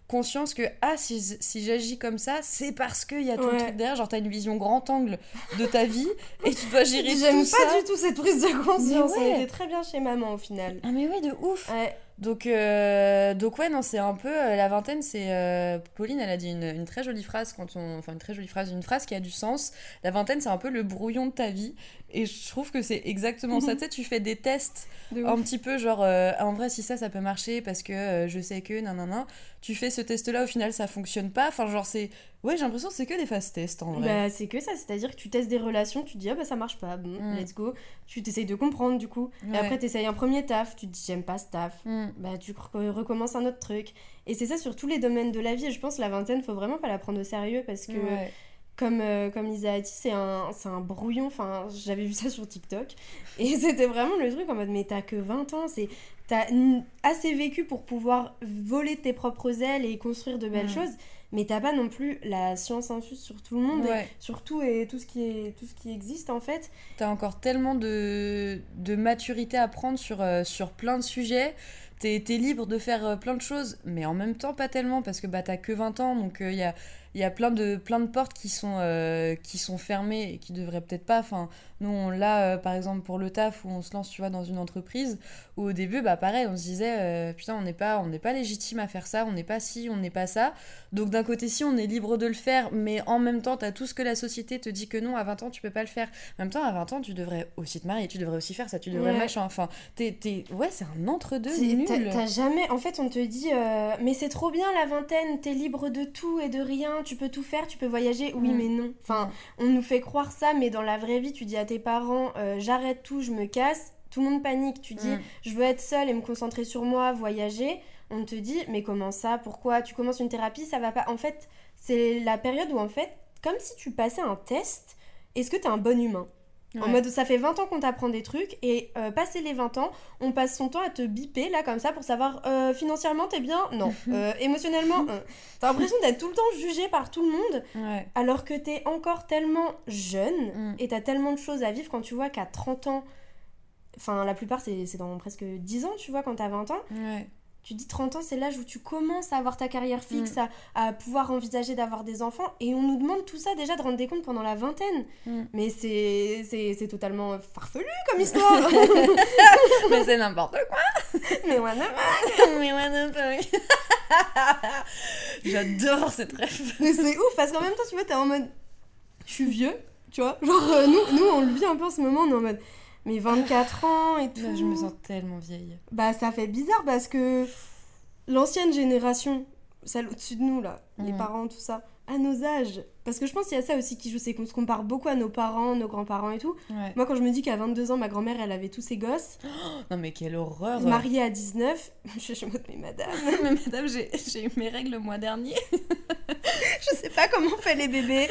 conscience que ah si, si j'agis comme ça c'est parce qu'il y a tout le truc derrière genre t'as une vision grand angle de ta vie et tu dois gérer J'aime tout pas ça. du tout cette prise de conscience, ouais. ça a été très bien chez maman au final. Ah mais ouais de ouf Ouais. Donc, euh, donc ouais, non, c'est un peu euh, la vingtaine. C'est euh, Pauline, elle a dit une, une très jolie phrase quand on, enfin une très jolie phrase, une phrase qui a du sens. La vingtaine, c'est un peu le brouillon de ta vie, et je trouve que c'est exactement ça. Tu sais, tu fais des tests De un petit peu genre, euh, Ah, en vrai, si ça, ça peut marcher parce que euh, je sais que, nan nan nan. Tu fais ce test-là, au final, ça fonctionne pas. Enfin, genre, c'est, ouais, j'ai l'impression que c'est que des phases tests en vrai. Bah, c'est que ça, c'est-à-dire que tu testes des relations, tu te dis ah bah ça marche pas, bon, Mm. let's go. Tu t'essayes de comprendre du coup. Ouais. Et après t'essayes un premier taf, tu te dis j'aime pas ce taf. Hmm. Bah tu re- recommences un autre truc. Et c'est ça sur tous les domaines de la vie. Et je pense que la vingtaine, faut vraiment pas la prendre au sérieux parce que Ouais. Comme, euh, comme Lisa a dit, c'est un, c'est un brouillon. Enfin, j'avais vu ça sur TikTok. Et c'était vraiment le truc en mode, mais t'as que 20 ans, c'est t'as assez vécu pour pouvoir voler de tes propres ailes et construire de belles Mm. choses. Mais t'as pas non plus la science infuse sur tout le monde, et sur tout et tout ce qui, est, tout ce qui existe en fait. T'as encore tellement de, de maturité à prendre sur, euh, sur plein de sujets. T'es es libre de faire euh, plein de choses, mais en même temps pas tellement parce que bah, t'as que 20 ans, donc il y a, y a plein de, plein de portes qui sont, euh, qui sont fermées et qui devraient peut-être pas. Enfin, nous, on l'a euh, par exemple pour le taf où on se lance, tu vois, dans une entreprise où au début, bah pareil, on se disait, euh, putain, on n'est pas, on n'est pas légitime à faire ça, on n'est pas ci, on n'est pas ça. Donc d'un côté, si on est libre de le faire, mais en même temps, t'as tout ce que la société te dit que non, à 20 ans, tu peux pas le faire. En même temps, à 20 ans, tu devrais aussi te marier, tu devrais aussi faire ça, tu devrais Ouais. machin. Enfin, t'es, t'es- ouais, c'est un entre-deux nul. T'as t'as jamais. En fait, on te dit, mais c'est trop bien la vingtaine, t'es libre de tout et de rien, tu peux tout faire, tu peux voyager. Oui, Mm. mais non. Enfin, on nous fait croire ça, mais dans la vraie vie, tu dis à tes parents, euh, j'arrête tout, je me casse. Tout le monde panique. Tu dis, Mm. je veux être seule et me concentrer sur moi, voyager. on te dit mais comment ça Pourquoi? Tu commences une thérapie Ça va pas. En fait, c'est la période où en fait, comme si tu passais un test, est-ce que tu es un bon humain? En mode, ça fait 20 ans qu'on t'apprend des trucs, et euh, passé les 20 ans, on passe son temps à te biper, là, comme ça, pour savoir euh, financièrement, t'es bien? Non. Euh, émotionnellement, euh. t'as l'impression d'être tout le temps jugé par tout le monde, Ouais. alors que t'es encore tellement jeune, Mm. et t'as tellement de choses à vivre quand tu vois qu'à 30 ans, enfin, la plupart, c'est c'est dans presque 10 ans, tu vois, quand t'as 20 ans, Ouais. Tu dis 30 ans, c'est l'âge où tu commences à avoir ta carrière fixe, Mm. à, à pouvoir envisager d'avoir des enfants. Et on nous demande tout ça déjà de rendre des comptes pendant la vingtaine. Mm. Mais c'est totalement farfelu comme histoire. Mais c'est n'importe quoi. Mais. Mais moi non plus. J'adore cette rêve. Mais c'est ouf parce qu'en même temps, tu vois, t'es en mode. Je suis vieux, tu vois. Genre, euh, nous, nous, on le vit un peu en ce moment, on est en mode. Mais 24 ans et tout. Là, je me sens tellement vieille. Bah, ça fait bizarre parce que l'ancienne génération, celle au-dessus de nous, là, les Mm. parents, tout ça, à nos âges. Parce que je pense qu'il y a ça aussi qui joue, c'est qu'on se compare beaucoup à nos parents, nos grands-parents et tout. Ouais. Moi, quand je me dis qu'à 22 ans, ma grand-mère, elle avait tous ses gosses, Non mais quelle horreur. mariée à 19, je suis en mode, mais madame, Mais madame, j'ai j'ai eu mes règles le mois dernier. je sais pas comment on fait les bébés.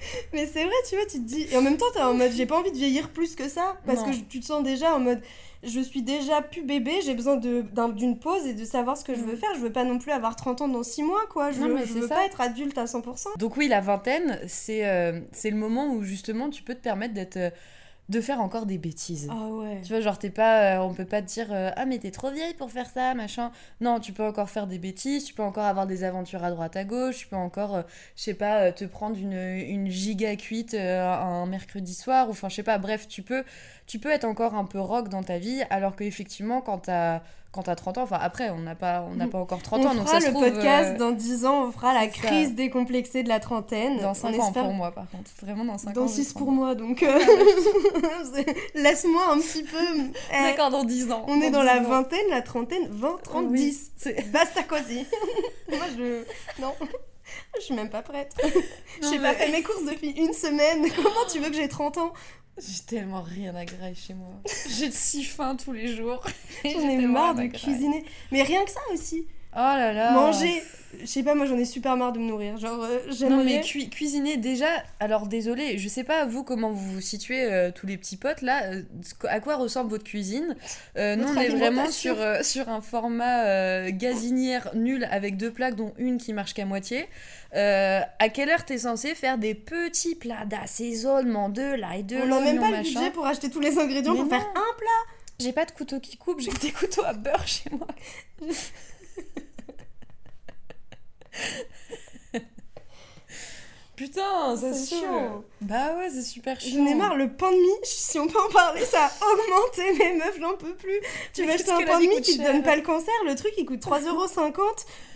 mais c'est vrai, tu vois, tu te dis. Et en même temps, t'es en mode, j'ai pas envie de vieillir plus que ça. Parce Non. que tu te sens déjà en mode, je suis déjà plus bébé, j'ai besoin d'une pause et de savoir ce que je veux faire. Je veux pas non plus avoir 30 ans dans 6 mois, quoi. Je Non, veux, mais je c'est veux ça. pas être adulte à 100%. Donc oui, la vingtaine, c'est euh, c'est le moment où justement tu peux te permettre d'être euh, de faire encore des bêtises. Ah ouais. Tu vois, genre, t'es pas. euh, on peut pas te dire euh, Ah, mais t'es trop vieille pour faire ça, machin. Non, tu peux encore faire des bêtises, tu peux encore avoir des aventures à droite à gauche, tu peux encore, euh, je sais pas, euh, te prendre une, une giga cuite un mercredi soir, ou enfin, je sais pas, bref, tu peux, tu peux être encore un peu rock dans ta vie, alors qu'effectivement, quand t'as. Quand t'as 30 ans, enfin après, on n'a pas, on n'a pas encore 30 on ans, donc ça se le trouve, podcast euh, dans 10 ans, on fera la ça. crise décomplexée de la trentaine. dans On 5 ans espère- pour moi, par contre. Vraiment dans 5 ans. Dans je vais 6 prendre. pour moi, donc euh, laisse-moi un petit peu. Eh, D'accord, dans 10 ans. on est dans la vingtaine vingtaine, la trentaine, 20, 30, Oui, 10. c'est- Basta cosy. moi je. Non. Je suis même pas prête. N'ai pas fait mes courses depuis une semaine. Comment tu veux que j'ai 30 ans? J'ai tellement rien à grailler chez moi. J'ai si faim tous les jours. J'en j'ai ai marre de cuisiner. Mais rien que ça aussi. Oh là là. Manger. Je sais pas, moi j'en ai super marre de me nourrir. Genre, euh, Non j'aimerais. mais cui- cuisiner déjà, alors désolé, je sais pas vous comment vous vous situez euh, tous les petits potes là, euh, à quoi ressemble votre cuisine? Euh, Nous on est vraiment sur, sur un format gazinière nul avec deux plaques dont une qui marche qu'à moitié. À quelle heure t'es censé faire des petits plats d'assaisonnement de l'ail, de On n'a même l'oignon, pas le machin? budget pour acheter tous les ingrédients Mais pour non. faire un plat. J'ai pas de couteau qui coupe, j'ai des couteaux à beurre chez moi. Putain, ça C'est chiant. Bah ouais, c'est super chiant. J'en ai marre, le pain de mie, si on peut en parler, ça a augmenté, mes meufs, j'en peux plus. Tu Mais vas acheter un pain de mie qui te donne pas le cancer, le truc il coûte 3,50€.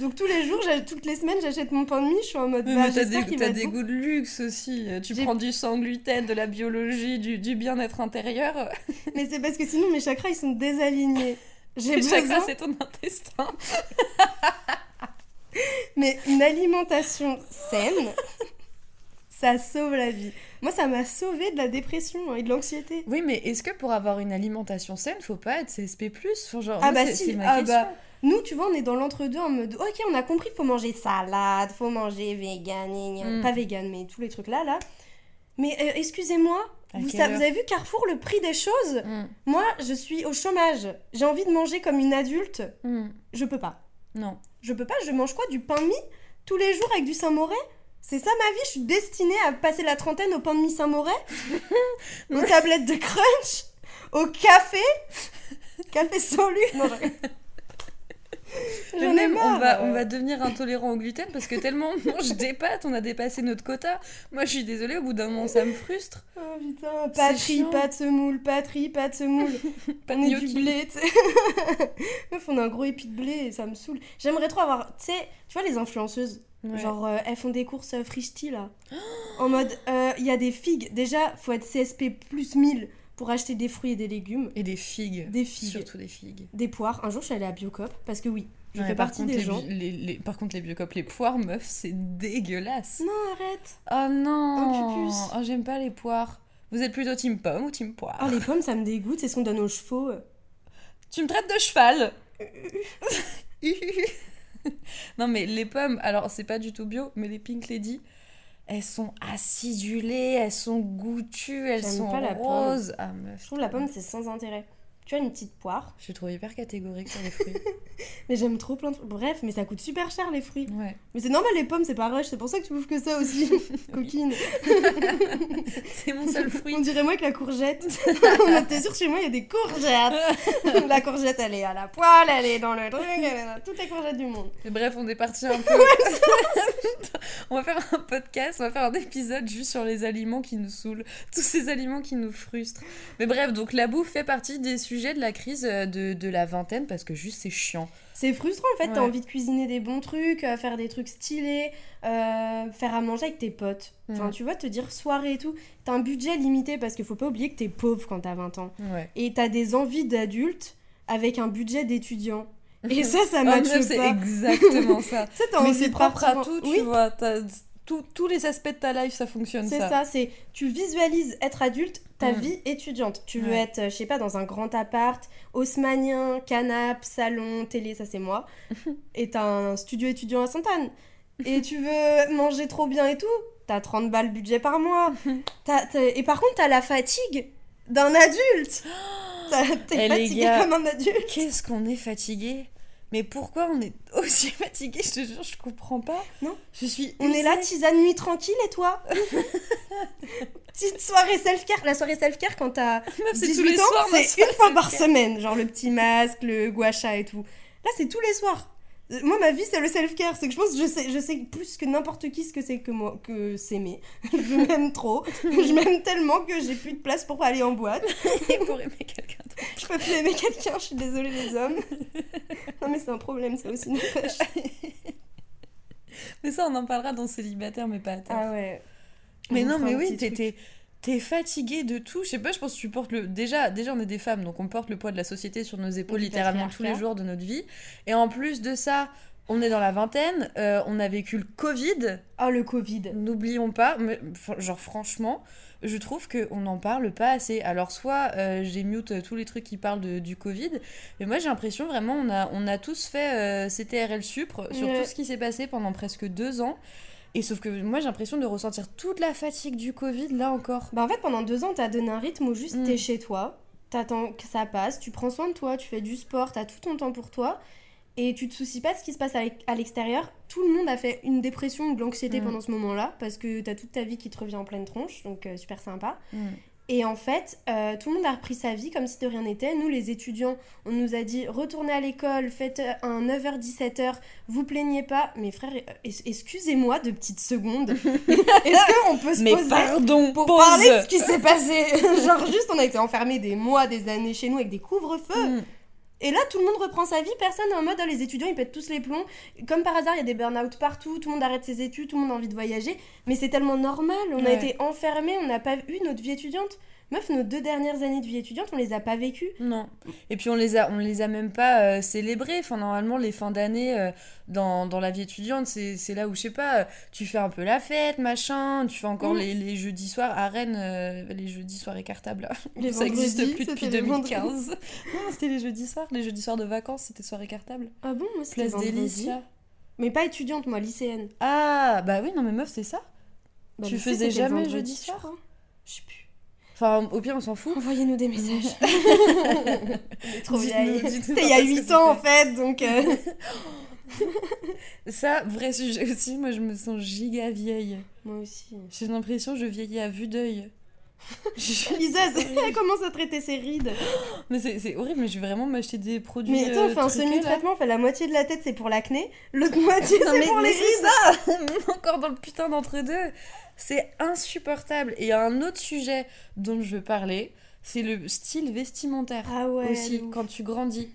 Donc tous les jours, toutes les semaines, j'achète mon pain de mie, je suis en mode Oui, bah mais t'as des, t'as goûts de luxe aussi. Tu prends du sans gluten, de la biologie, du, du bien-être intérieur. Mais c'est parce que sinon mes chakras ils sont désalignés. J'ai besoin, c'est ton intestin. mais une alimentation saine, ça sauve la vie. Moi ça m'a sauvé de la dépression et de l'anxiété. Oui, mais est-ce que pour avoir une alimentation saine, faut pas être CSP+. Enfin, genre, Ah bah c'est- si, ma ah bah, Nous, tu vois, on est dans l'entre-deux en mode ok, on a compris, faut manger salade, faut manger vegan, gna gna. Mm. pas vegan, mais tous les trucs là, là. Mais euh, excusez-moi, vous, vous avez vu Carrefour, le prix des choses? Mm, Moi, je suis au chômage. J'ai envie de manger comme une adulte. mm. Je peux pas. Non. Je peux pas, je mange quoi Du pain de mie Tous les jours avec du Saint-Moré C'est ça ma vie Je suis destinée à passer la trentaine au pain de mie Saint-Moré Aux tablettes de crunch? Au café? Café sans lui Non, J'en ai marre on va, on va devenir intolérant au gluten parce que tellement on mange des pâtes, on a dépassé notre quota. Moi, je suis désolée, au bout d'un moment, ça me frustre. Oh putain, pas de semoule, pas de semoule. Pas de on est du blé, tu sais. Meuf, on a un gros épi de blé et ça me saoule. J'aimerais trop avoir, tu sais, tu vois les influenceuses Ouais. Genre, euh, elles font des courses euh, Frischti, là. en mode, euh, il y a des figues. Déjà, faut être CSP plus 1000 pour acheter des fruits et des légumes. Et des figues. Des figues. Surtout des figues. Des poires. Un jour, je suis allée à Biocop parce que oui, je Ouais, fais par partie contre, des les gens. les- les- par contre, les biocopes, les poires, meuf, c'est dégueulasse. Non, arrête. Oh non. Oh, j'aime pas les poires. Vous êtes plutôt team pomme ou team poire? Oh, les pommes, ça me dégoûte. C'est ce qu'on donne aux chevaux. Tu me traites de cheval non mais les pommes, alors c'est pas du tout bio, mais les Pink Lady, elles sont acidulées, elles sont goûtues, elles sont pas la pomme. roses. Ah meuf. Je trouve la pomme, c'est sans intérêt. Tu as une petite poire, Je trouve hyper catégorique sur les fruits. mais j'aime trop plein de. Bref, mais ça coûte super cher les fruits. ouais. Mais c'est normal, les pommes, c'est pas rush, c'est pour ça que tu bouffes que ça aussi. Coquine. C'est mon seul fruit. On dirait moi que la courgette. T'es sûr, chez moi, il y a des courgettes. la courgette, elle est à la poêle, elle est dans le truc, elle est dans toutes les courgettes du monde. Et bref, on est parti un peu. on va faire un podcast, on va faire un épisode juste sur les aliments qui nous saoulent, tous ces aliments qui nous frustrent. Mais bref, donc la bouffe fait partie des sujets de la crise euh, de, de la vingtaine parce que juste c'est chiant. C'est frustrant en fait, t'as envie de cuisiner des bons trucs, euh, faire des trucs stylés, euh, faire à manger avec tes potes. Enfin, Mhm. tu vois, te dire soirée et tout. T'as un budget limité parce qu'il faut pas oublier que t'es pauvre quand t'as 20 ans. Ouais. Et t'as des envies d'adulte avec un budget d'étudiant. Et ça, ça Ah, matche c'est pas. exactement ça. Ça, Mais c'est propre à tout, tu Oui, vois. t'as- tout- tous les aspects de ta life, ça fonctionne C'est ça. ça, c'est tu visualises être adulte, ta Mm. vie étudiante. Tu veux Ouais. être, euh, je sais pas, dans un grand appart, haussmanien, canapé, salon, télé, ça c'est moi. et t'as un studio étudiant à Sainte-Anne. Et tu veux manger trop bien et tout, t'as 30 balles budget par mois. Et par contre, t'as la fatigue d'un adulte. T'es Eh, fatigué gars, comme un adulte. Qu'est-ce qu'on est fatigué Mais pourquoi on est aussi fatigué Je te jure, je comprends pas. Non. Je suis. On est là, tisane nuit tranquille et toi Petite soirée self-care. La soirée self-care quand t'as Meuf, c'est 18 tous les ans, c'est une fois par semaine. Genre le petit masque, le gua sha et tout. Là, c'est tous les soirs. Moi, ma vie, c'est le self-care. C'est que je pense que je sais, je sais plus que n'importe qui ce que c'est que moi, que s'aimer. Je m'aime trop. Je m'aime tellement que j'ai plus de place pour aller en boîte. pour aimer quelqu'un d'autre. Je peux plus aimer quelqu'un. Je suis désolée, les hommes. Non, mais c'est un problème, ça aussi. Mais ça, on en parlera dans célibataire, mais pas à tard. Ah ouais. mais On non, mais oui, petit t'es, fatiguée de tout. Je sais pas, je pense que tu portes le. Déjà, déjà, on est des femmes, donc on porte le poids de la société sur nos épaules littéralement tous les jours de notre vie. Et en plus de ça, on est dans la vingtaine, euh, on a vécu le Covid. Oh, le Covid. N'oublions pas, mais, genre franchement, je trouve qu'on n'en parle pas assez. Alors soit euh, j'ai mute tous les trucs qui parlent de- du Covid, mais moi j'ai l'impression vraiment on a, on a tous fait euh, CTRL Supre sur tout ce qui s'est passé pendant presque deux ans. Et sauf que moi j'ai l'impression de ressentir toute la fatigue du Covid là encore. Bah en fait pendant deux ans t'as donné un rythme où juste Mm. t'es chez toi, t'attends que ça passe, tu prends soin de toi, tu fais du sport, t'as tout ton temps pour toi et tu te soucies pas de ce qui se passe à l'e- à l'extérieur. Tout le monde a fait une dépression ou de l'anxiété Mm. pendant ce moment-là parce que t'as toute ta vie qui te revient en pleine tronche, donc euh, super sympa. Mm. Et en fait, euh, tout le monde a repris sa vie comme si de rien n'était. Nous, les étudiants, on nous a dit retournez à l'école, faites un 9h-17h, vous plaignez pas. Mais frère, euh, excusez-moi de petites secondes. Est-ce qu'on peut se Mais poser pardon, pour pause parler de ce qui s'est passé? Genre juste on a été enfermés des mois, des années chez nous avec des couvre-feux. Mm. Et là tout le monde reprend sa vie, personne n'est en mode Ah, les étudiants ils pètent tous les plombs. Comme par hasard il y a des burn-out partout, tout le monde arrête ses études, tout le monde a envie de voyager. Mais c'est tellement normal, on a été enfermés, on n'a pas eu notre vie étudiante. Meuf, nos deux dernières années de vie étudiante, on les a pas vécues. Non. Et puis on les a, on les a même pas euh, célébrés. Enfin, normalement, les fins d'année euh, dans, dans la vie étudiante, c'est là où, je sais pas, euh, tu fais un peu la fête, machin. Tu fais encore Mm. les, les jeudis soirs à Rennes, euh, les jeudis soirs écartables. Les Ça existe vendredis, plus depuis c'était les 2015. non, c'était les jeudis soirs. Les jeudis soirs de vacances, c'était soirée cartable. Ah bon, moi c'était Place là. Mais pas étudiante, moi, lycéenne. Ah, bah oui, non, mais meuf, c'est ça. Bah, Tu lycée, faisais jamais jeudi je soir. Je sais plus. Enfin, au pire, on s'en fout. Envoyez-nous des messages. On est trop vieille. C'était il y a parce que 8 ans en fait, donc. euh, Ça, vrai sujet aussi. Moi, je me sens giga vieille. Moi aussi. J'ai l'impression que je vieillis à vue d'œil. Lisa, elle commence à traiter ses rides. Mais c'est horrible, mais je vais vraiment m'acheter des produits. Mais attends, euh, truqués, là. semi-traitement, la moitié de la tête, c'est pour l'acné, l'autre moitié c'est pour mais les rides. ça Encore dans le putain d'entre-deux C'est insupportable. Et il y a un autre sujet dont je veux parler, c'est le style vestimentaire Ah ouais. aussi, quand tu grandis.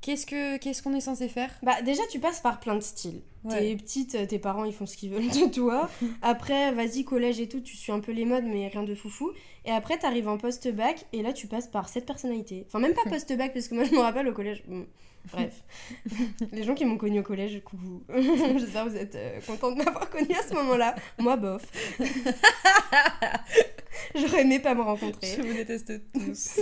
Qu'est-ce que qu'est-ce qu'on est censé faire? Bah déjà tu passes par plein de styles. Ouais. T'es petite, euh, tes parents ils font ce qu'ils veulent de toi. Après, vas-y, collège et tout, tu suis un peu les modes, mais rien de foufou. Et après, t'arrives en post-bac, et là tu passes par cette personnalité. Enfin, même pas post-bac, parce que moi je me rappelle au collège. bon, Bref. les gens qui m'ont connu au collège, coucou. J'espère que vous êtes euh, contents de m'avoir connu à ce moment-là. Moi, bof. J'aurais aimé pas me rencontrer. Je vous déteste tous.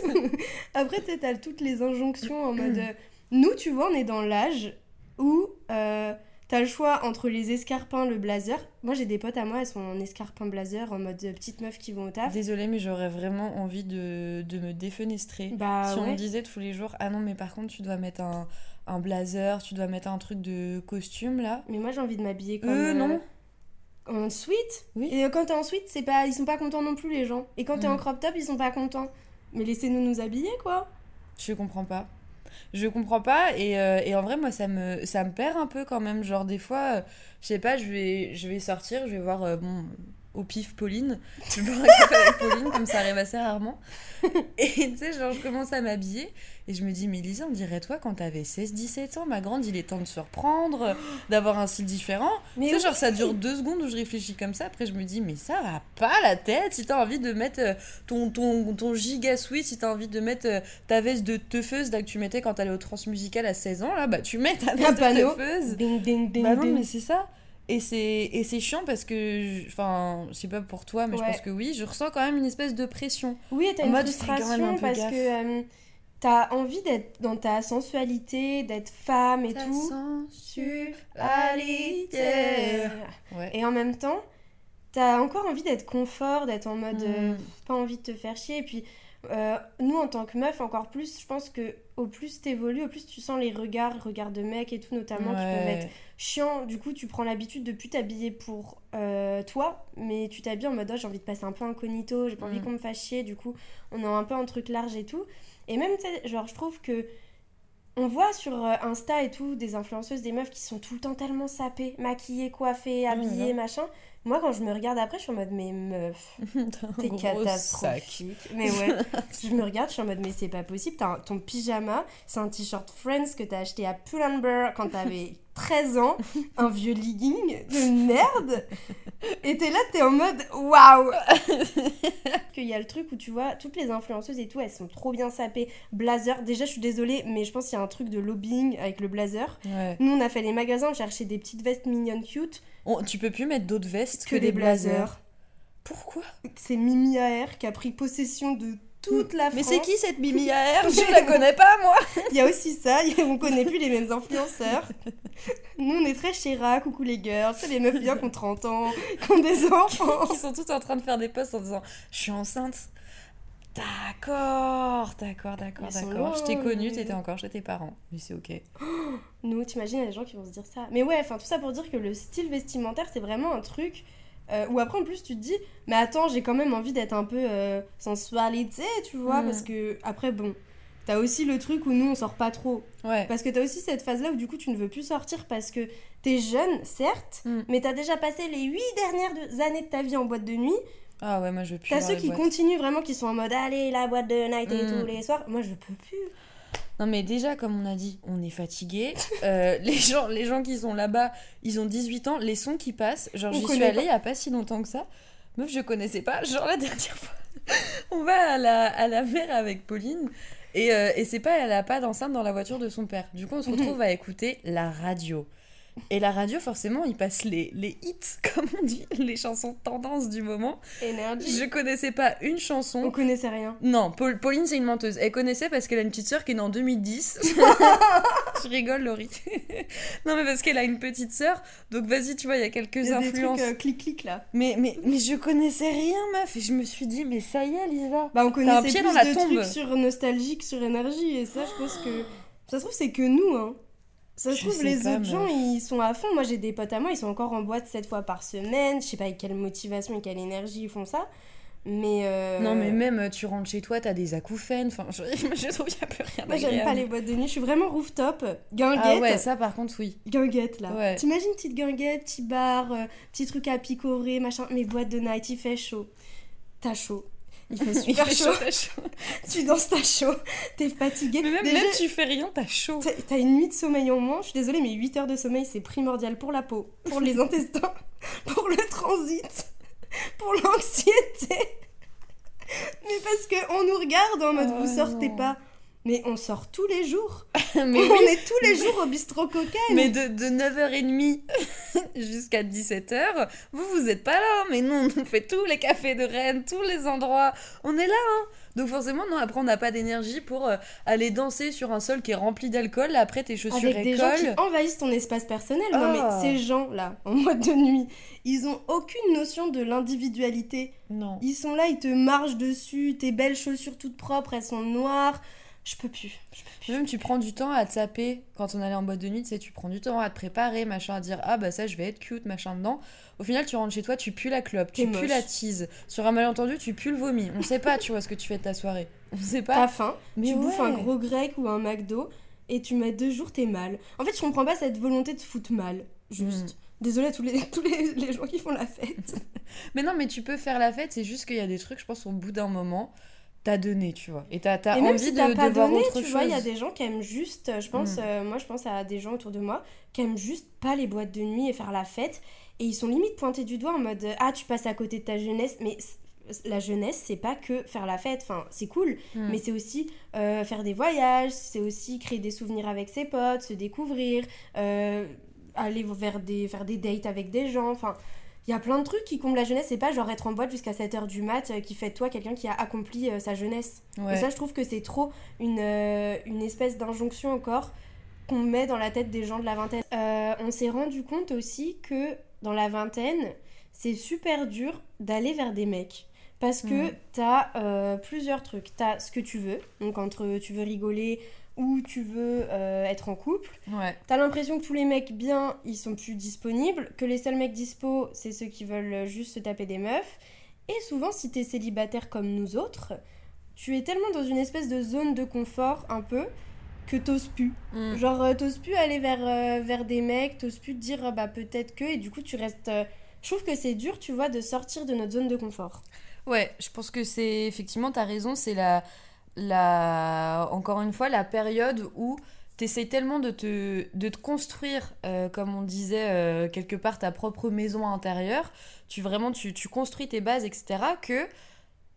Après, tu t'as toutes les injonctions en mode euh, Nous, tu vois, on est dans l'âge où euh, t'as le choix entre les escarpins, le blazer. Moi, j'ai des potes à moi, elles sont en escarpin blazer, en mode euh, petite meuf qui vont au taf. Désolée, mais j'aurais vraiment envie de, de me défenestrer. Bah si on me disait tous les jours, ah non, mais par contre, tu dois mettre un, un blazer, tu dois mettre un truc de costume là. Mais moi, j'ai envie de m'habiller comme. Euh, non. En suite. Oui. Et euh, quand t'es en suite, c'est pas, ils sont pas contents non plus, les gens. Et quand t'es Mm. en crop top, ils sont pas contents. Mais laissez-nous nous habiller, quoi. Je comprends pas. Je comprends pas et, euh, et en vrai moi ça me me perd un peu quand même. Genre des fois euh, je sais pas je vais je vais sortir je vais voir euh, bon au pif Pauline je boire un café avec Pauline comme ça arrive assez rarement et tu sais genre je commence à m'habiller et je me dis mais Lisa on dirait toi quand t'avais 16 17 ans ma grande il est temps de se reprendre d'avoir un style différent Mais tu sais, genre, ça dure deux secondes où je réfléchis comme ça. Après, je me dis, mais ça va pas la tête. Si t'as envie de mettre euh, ton, ton, ton giga sweat, si t'as envie de mettre euh, ta veste de teufeuse là, que tu mettais quand t'allais au transmusical à 16 ans, là, bah tu mets ta veste de teufeuse. Ding, ding, ding, Bah non, ding. mais c'est ça. Et c'est, chiant parce que, enfin, je sais pas pour toi, mais je pense que oui, je ressens quand même une espèce de pression. Oui, et t'as En une mode, fais quand même frustration un peu parce gaffe. que euh, t'as envie d'être dans ta sensualité, d'être femme et tout. sensualité. Ouais. Et en même temps, t'as encore envie d'être confort, d'être en mode euh, Mm. pas envie de te faire chier. Et puis, euh, nous, en tant que meuf, encore plus, je pense que au plus t'évolues, au plus tu sens les regards, regards de mecs et tout, notamment, qui peuvent être chiants. Du coup, tu prends l'habitude de plus t'habiller pour euh, toi, mais tu t'habilles en mode oh, j'ai envie de passer un peu incognito, j'ai pas envie Mm. qu'on me fasse chier. Du coup, on est un peu en truc large et tout. Et même, genre, je trouve que. On voit sur euh, Insta et tout des influenceuses, des meufs qui sont tout le temps tellement sapées, maquillées, coiffées, Oh habillées, machin. Moi, quand je me regarde après, je suis en mode, mais meuf, t'es sac. catastrophique. Mais ouais, je me regarde, je suis en mode, mais c'est pas possible. Un- ton pyjama, c'est un t-shirt Friends que t'as acheté à Pull&Bear quand t'avais 13 ans, un vieux legging de merde. Et t'es là, t'es en mode, waouh Qu'il y a le truc où tu vois, toutes les influenceuses et tout, elles sont trop bien sapées. Blazer, déjà, je suis désolée, mais je pense qu'il y a un truc de lobbying avec le blazer. Ouais. Nous, on a fait les magasins, on cherchait des petites vestes mignonnes cute On- tu peux plus mettre d'autres vestes que, des blazers. Pourquoi? C'est Mimi AR qui a pris possession de toute la France. Mais c'est qui cette Mimi AR Je la connais pas moi Il y a aussi ça, on connaît plus les mêmes influenceurs. Nous, on est très chéra, coucou les girls, c'est les meufs bien qui ont 30 ans, qui ont des enfants. Ils sont tous en train de faire des posts en disant Je suis enceinte. D'accord, d'accord, d'accord, d'accord. Je t'ai connue, t'étais encore chez tes parents. Mais c'est ok. Nous, t'imagines, il y a des gens qui vont se dire ça. Mais ouais, enfin, tout ça pour dire que le style vestimentaire, c'est vraiment un truc euh, où après, en plus, tu te dis, mais attends, j'ai quand même envie d'être un peu euh, sensualité, tu vois, Mm. parce que, après, bon, t'as aussi le truc où nous, on sort pas trop. Ouais. Parce que t'as aussi cette phase-là où du coup tu ne veux plus sortir parce que t'es jeune, certes, Mm. mais t'as déjà passé les 8 dernières de- années de ta vie en boîte de nuit. Ah ouais, moi je veux plus. T'as ceux qui boîtes. continuent vraiment, qui sont en mode allez, la boîte de night et Mm. tout les soirs. Moi je peux plus. Non mais déjà, comme on a dit, on est fatigué. Euh, les, gens, les gens qui sont là-bas, ils ont 18 ans. Les sons qui passent, genre j'y suis allée il y a pas si longtemps que ça. Meuf, je connaissais pas. Genre la dernière fois, on va à la, à la mer avec Pauline. Et, euh, et c'est pas, elle a pas d'enceinte dans la voiture de son père. Du coup, on se retrouve à écouter la radio. Et la radio, forcément, il passe les, les hits, comme on dit, les chansons tendance du moment. Énergie. Je connaissais pas une chanson. On connaissait rien. Non, Paul- Pauline, c'est une menteuse. Elle connaissait parce qu'elle a une petite sœur qui est née en 2010. je rigole, Laurie. non, mais parce qu'elle a une petite sœur. Donc, vas-y, tu vois, il y a quelques y a des influences. trucs euh, clic-clic là. mais, mais, mais je connaissais rien, meuf. Et je me suis dit, mais ça y est, Lisa. Bah on connaissait plus dans la de tombe. trucs sur nostalgique, sur énergie et ça je pense que ça se trouve c'est que nous hein. Ça se Je trouve les pas, autres gens ils sont à fond. Moi j'ai des potes à moi ils sont encore en boîte 7 fois par semaine. Je sais pas avec quelle motivation et quelle énergie ils font ça. Mais euh, Non, mais même, euh, tu rentres chez toi, t'as des acouphènes. Enfin, je, je trouve qu'il n'y a plus rien Moi j'aime pas les boîtes de nuit. Je suis vraiment rooftop, guinguette. Ah ouais, ça par contre, oui. Guinguette là. Ouais. T'imagines petite guinguette, petit bar, euh, petit truc à picorer, machin. Mais boîte de night, il fait chaud. T'as chaud. Il fait Il super fait chaud. chaud. tu danses, t'as chaud. T'es fatigué. Mais même, Déjà, même tu fais rien, t'as chaud. t'as- T'as une nuit de sommeil en moins. Je suis désolée, mais 8 heures de sommeil, c'est primordial pour la peau, pour les intestins, pour le transit, pour l'anxiété. Mais parce qu'on nous regarde en mode Oh vous sortez non. pas. Mais on sort tous les jours. mais on oui, est tous les jours au bistrot cocaine. mais de, de 9h30 jusqu'à 17h, vous, vous êtes pas là. Mais nous, on fait tous les cafés de Rennes, tous les endroits. On est là, hein. Donc forcément, non, après, on n'a pas d'énergie pour euh, aller danser sur un sol qui est rempli d'alcool. Après, tes chaussures Avec des gens qui envahissent ton espace personnel. Non, mais ces gens-là, en mode de nuit, ils ont aucune notion de l'individualité. Non. Ils sont là, ils te marchent dessus, tes belles chaussures toutes propres, elles sont noires. Je peux plus. Je peux plus. Même tu prends du temps à te saper quand on allait en boîte de nuit, tu sais, tu prends du temps à te préparer, machin, à dire ah bah ça je vais être cute, machin dedans. Au final, tu rentres chez toi, tu pues la clope, tu pues la tease. Sur un malentendu, tu pues le vomi. On sait pas, tu vois, ce que tu fais de ta soirée. On sait T'as pas. faim, Mais tu bouffes un gros grec ou un McDo et tu mets deux jours, t'es mal. En fait, je comprends pas cette volonté de foutre mal. Juste. Mm. Désolée à tous les, tous les, les gens qui font la fête. Mais non, mais tu peux faire la fête, c'est juste qu'il y a des trucs, je pense, au bout d'un moment, t'as donné, tu vois. Et t'as t'as Et envie même si de, t'as de pas voir donné, autre tu vois, il y a des gens qui aiment juste, je pense, Mm. euh, moi je pense à des gens autour de moi qui aiment juste pas les boîtes de nuit et faire la fête. Et ils sont limite pointés du doigt en mode euh, Ah, tu passes à côté de ta jeunesse. Mais la jeunesse, c'est pas que faire la fête. Enfin, c'est cool, Mm. mais c'est aussi euh, faire des voyages, c'est aussi créer des souvenirs avec ses potes, se découvrir, euh, aller vers des, faire des dates avec des gens. Enfin, il y a plein de trucs qui comblent la jeunesse. C'est pas genre être en boîte jusqu'à 7h du mat euh, qui fait de toi quelqu'un qui a accompli euh, sa jeunesse. Ouais. Et ça, je trouve que c'est trop une, euh, une espèce d'injonction encore qu'on met dans la tête des gens de la vingtaine. Euh, on s'est rendu compte aussi que dans la vingtaine, c'est super dur d'aller vers des mecs. Parce que t'as plusieurs trucs. T'as ce que tu veux, donc entre tu veux rigoler ou tu veux euh, être en couple. Ouais. T'as l'impression que tous les mecs bien, ils sont plus disponibles, que les seuls mecs dispo, c'est ceux qui veulent juste se taper des meufs. Et souvent, si t'es célibataire comme nous autres, tu es tellement dans une espèce de zone de confort un peu que t'oses plus. Mm. Genre, euh, t'oses plus aller vers, euh, vers des mecs, t'oses plus te dire ah bah peut-être que, et du coup, tu restes. euh, Je trouve que c'est dur, tu vois, de sortir de notre zone de confort. Ouais, je pense que c'est effectivement, t'as raison, c'est la, la, encore une fois, la période où t'essayes tellement de te, de te construire, euh, comme on disait, euh, quelque part ta propre maison intérieure, tu vraiment, tu, tu construis tes bases, etc., que,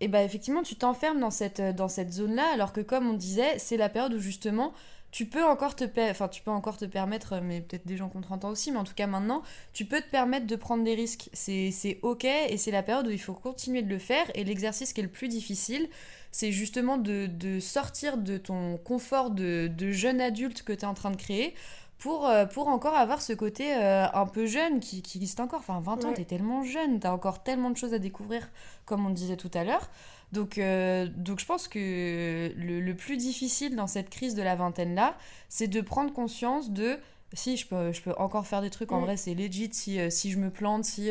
et bah effectivement, tu t'enfermes dans cette, dans cette zone-là, alors que comme on disait, c'est la période où justement, tu peux encore te, enfin, tu peux encore te permettre, mais peut-être des gens qui ont 30 ans aussi, mais en tout cas maintenant, tu peux te permettre de prendre des risques. C'est c'est ok et c'est la période où il faut continuer de le faire. Et l'exercice qui est le plus difficile, c'est justement de, de sortir de ton confort de, de jeune adulte que tu es en train de créer pour, euh, pour encore avoir ce côté euh, un peu jeune qui, qui existe encore. Enfin, 20 ans, Ouais. t'es tellement jeune, t'as encore tellement de choses à découvrir, comme on disait tout à l'heure. Donc, euh, donc je pense que le, le plus difficile dans cette crise de la vingtaine-là, c'est de prendre conscience de si je peux, je peux encore faire des trucs, en Mm. vrai c'est legit, si, euh, si je me plante, si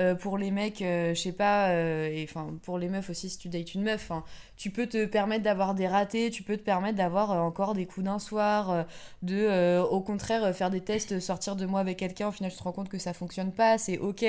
euh, pour les mecs, euh, je sais pas, euh, et enfin pour les meufs aussi, si tu dates une meuf, tu peux te permettre d'avoir des ratés, tu peux te permettre d'avoir encore des coups d'un soir, de au contraire faire des tests, sortir de moi avec quelqu'un, au final tu te rends compte que ça fonctionne pas, c'est ok,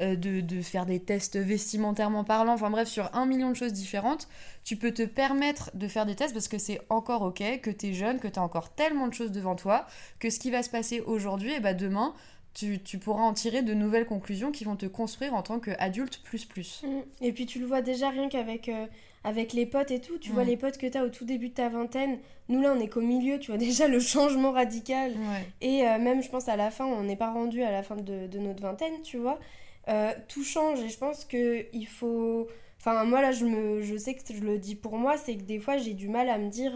de, de faire des tests vestimentairement parlant, enfin bref, sur un million de choses différentes, tu peux te permettre de faire des tests parce que c'est encore ok, que t'es jeune, que t'as encore tellement de choses devant toi, que ce qui va se passer aujourd'hui, et bah demain, tu, tu pourras en tirer de nouvelles conclusions qui vont te construire en tant qu'adulte plus plus. Mm. Et puis tu le vois déjà rien qu'avec euh, avec les potes et tout. Tu vois les potes que t'as au tout début de ta vingtaine. Nous là, on est qu'au milieu. Tu vois déjà le changement radical. Ouais. Et euh, même, je pense, à la fin, on n'est pas rendu à la fin de, de notre vingtaine, tu vois. Euh, tout change et je pense que il faut. Enfin, moi là, je, me, je sais que je le dis pour moi, c'est que des fois, j'ai du mal à me dire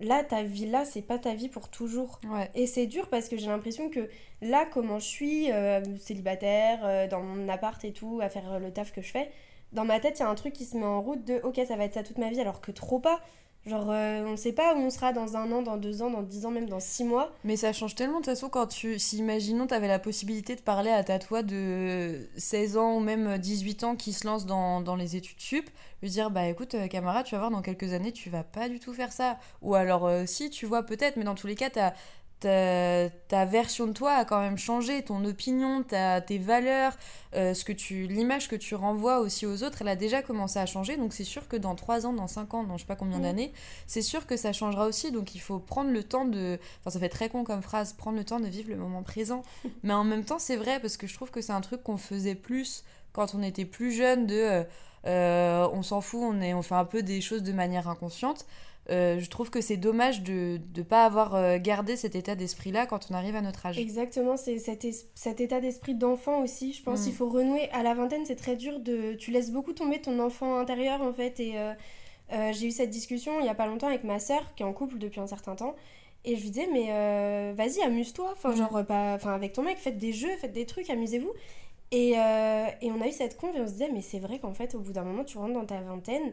là, ta vie là, c'est pas ta vie pour toujours. Ouais. Et c'est dur parce que j'ai l'impression que là, comment je suis, euh, célibataire, euh, dans mon appart et tout, à faire le taf que je fais, dans ma tête, il y a un truc qui se met en route de ok, ça va être ça toute ma vie, alors que trop pas. Genre, euh, on sait pas où on sera dans un an, dans deux ans, dans dix ans, même dans six mois. Mais ça change tellement de toute façon quand tu. Si imaginons t'avais la possibilité de parler à ta toi de 16 ans ou même 18 ans qui se lance dans, les études sup, lui dire bah écoute euh, camarade, tu vas voir dans quelques années tu vas pas du tout faire ça. Ou alors euh, si tu vois peut-être, mais dans tous les cas t'as. Ta, ta version de toi a quand même changé, ton opinion, ta, tes valeurs, euh, ce que tu, l'image que tu renvoies aussi aux autres, elle a déjà commencé à changer. Donc c'est sûr que dans 3 ans, dans 5 ans, dans je sais pas combien Mm. d'années, c'est sûr que ça changera aussi. Donc il faut prendre le temps de, Enfin, ça fait très con comme phrase, prendre le temps de vivre le moment présent. Mais en même temps, c'est vrai parce que je trouve que c'est un truc qu'on faisait plus quand on était plus jeune de euh, euh, on s'en fout, on, est, on fait un peu des choses de manière inconsciente. Euh, je trouve que c'est dommage de ne pas avoir euh, gardé cet état d'esprit-là quand on arrive à notre âge. Exactement, c'est cet, état d'esprit d'enfant aussi. Je pense Mm. qu'il faut renouer. À la vingtaine, c'est très dur de. Tu laisses beaucoup tomber ton enfant intérieur en fait. Et euh, euh, j'ai eu cette discussion il y a pas longtemps avec ma sœur qui est en couple depuis un certain temps. Et je lui disais, mais vas-y, amuse-toi. Enfin, Mm. genre, pas... enfin, avec ton mec, faites des jeux, faites des trucs, amusez-vous. Et, et on a eu cette conf et on se disait, mais c'est vrai qu'en fait, au bout d'un moment, tu rentres dans ta vingtaine,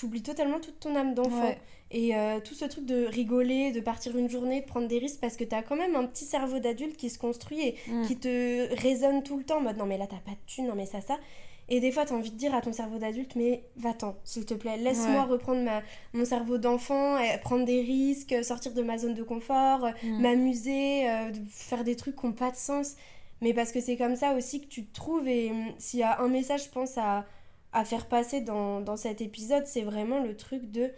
t'oublies totalement toute ton âme d'enfant. Ouais. Et euh, tout ce truc de rigoler, de partir une journée, de prendre des risques, parce que t'as quand même un petit cerveau d'adulte qui se construit et Mm. qui te résonne tout le temps en mode non mais là t'as pas de thune, non mais ça ça. Et des fois t'as envie de dire à ton cerveau d'adulte mais va-t'en s'il te plaît, laisse-moi Ouais. reprendre ma, mon cerveau d'enfant, prendre des risques, sortir de ma zone de confort, euh, Mm. m'amuser, euh, faire des trucs qui n'ont pas de sens. Mais parce que c'est comme ça aussi que tu te trouves et hum, s'il y a un message je pense à, à faire passer dans, dans cet épisode c'est vraiment le truc de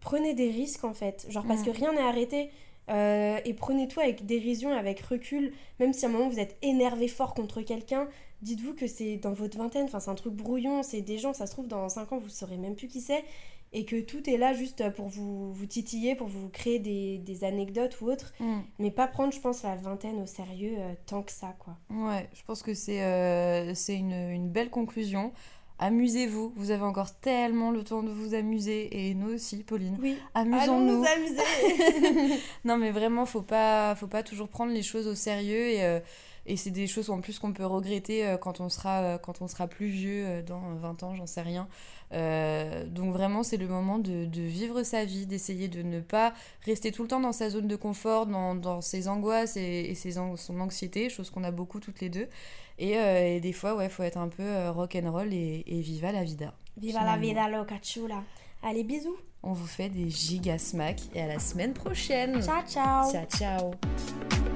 prenez des risques en fait. Genre parce Mm. que rien n'est arrêté. euh, et prenez tout avec dérision, avec recul. Même si à un moment vous êtes énervé fort contre quelqu'un, dites-vous que c'est dans votre vingtaine. Enfin, c'est un truc brouillon. C'est des gens, ça se trouve, dans 5 ans, vous saurez même plus qui c'est. Et que tout est là juste pour vous, vous titiller, pour vous créer des, des anecdotes ou autres. Mm. Mais pas prendre, je pense, la vingtaine au sérieux euh, tant que ça, quoi. Ouais, je pense que c'est euh, une, une belle conclusion. Amusez-vous, vous avez encore tellement le temps de vous amuser et nous aussi, Pauline. Oui. Allons Amusons-nous. nous amuser non, mais vraiment, faut pas, faut pas toujours prendre les choses au sérieux et, euh, et c'est des choses en plus qu'on peut regretter euh, quand on sera, euh, quand on sera plus vieux, dans 20 ans, j'en sais rien. Donc vraiment, c'est le moment de, de vivre sa vie, d'essayer de ne pas rester tout le temps dans sa zone de confort, dans, dans ses angoisses et, et ses an- son anxiété, chose qu'on a beaucoup toutes les deux. Et, euh, et des fois, ouais, faut être un peu euh, rock'n'roll et, et viva la vida. Viva la vida loca chula. Allez, bisous. On vous fait des giga smacks et à la semaine prochaine. Ciao, ciao. Ciao, ciao.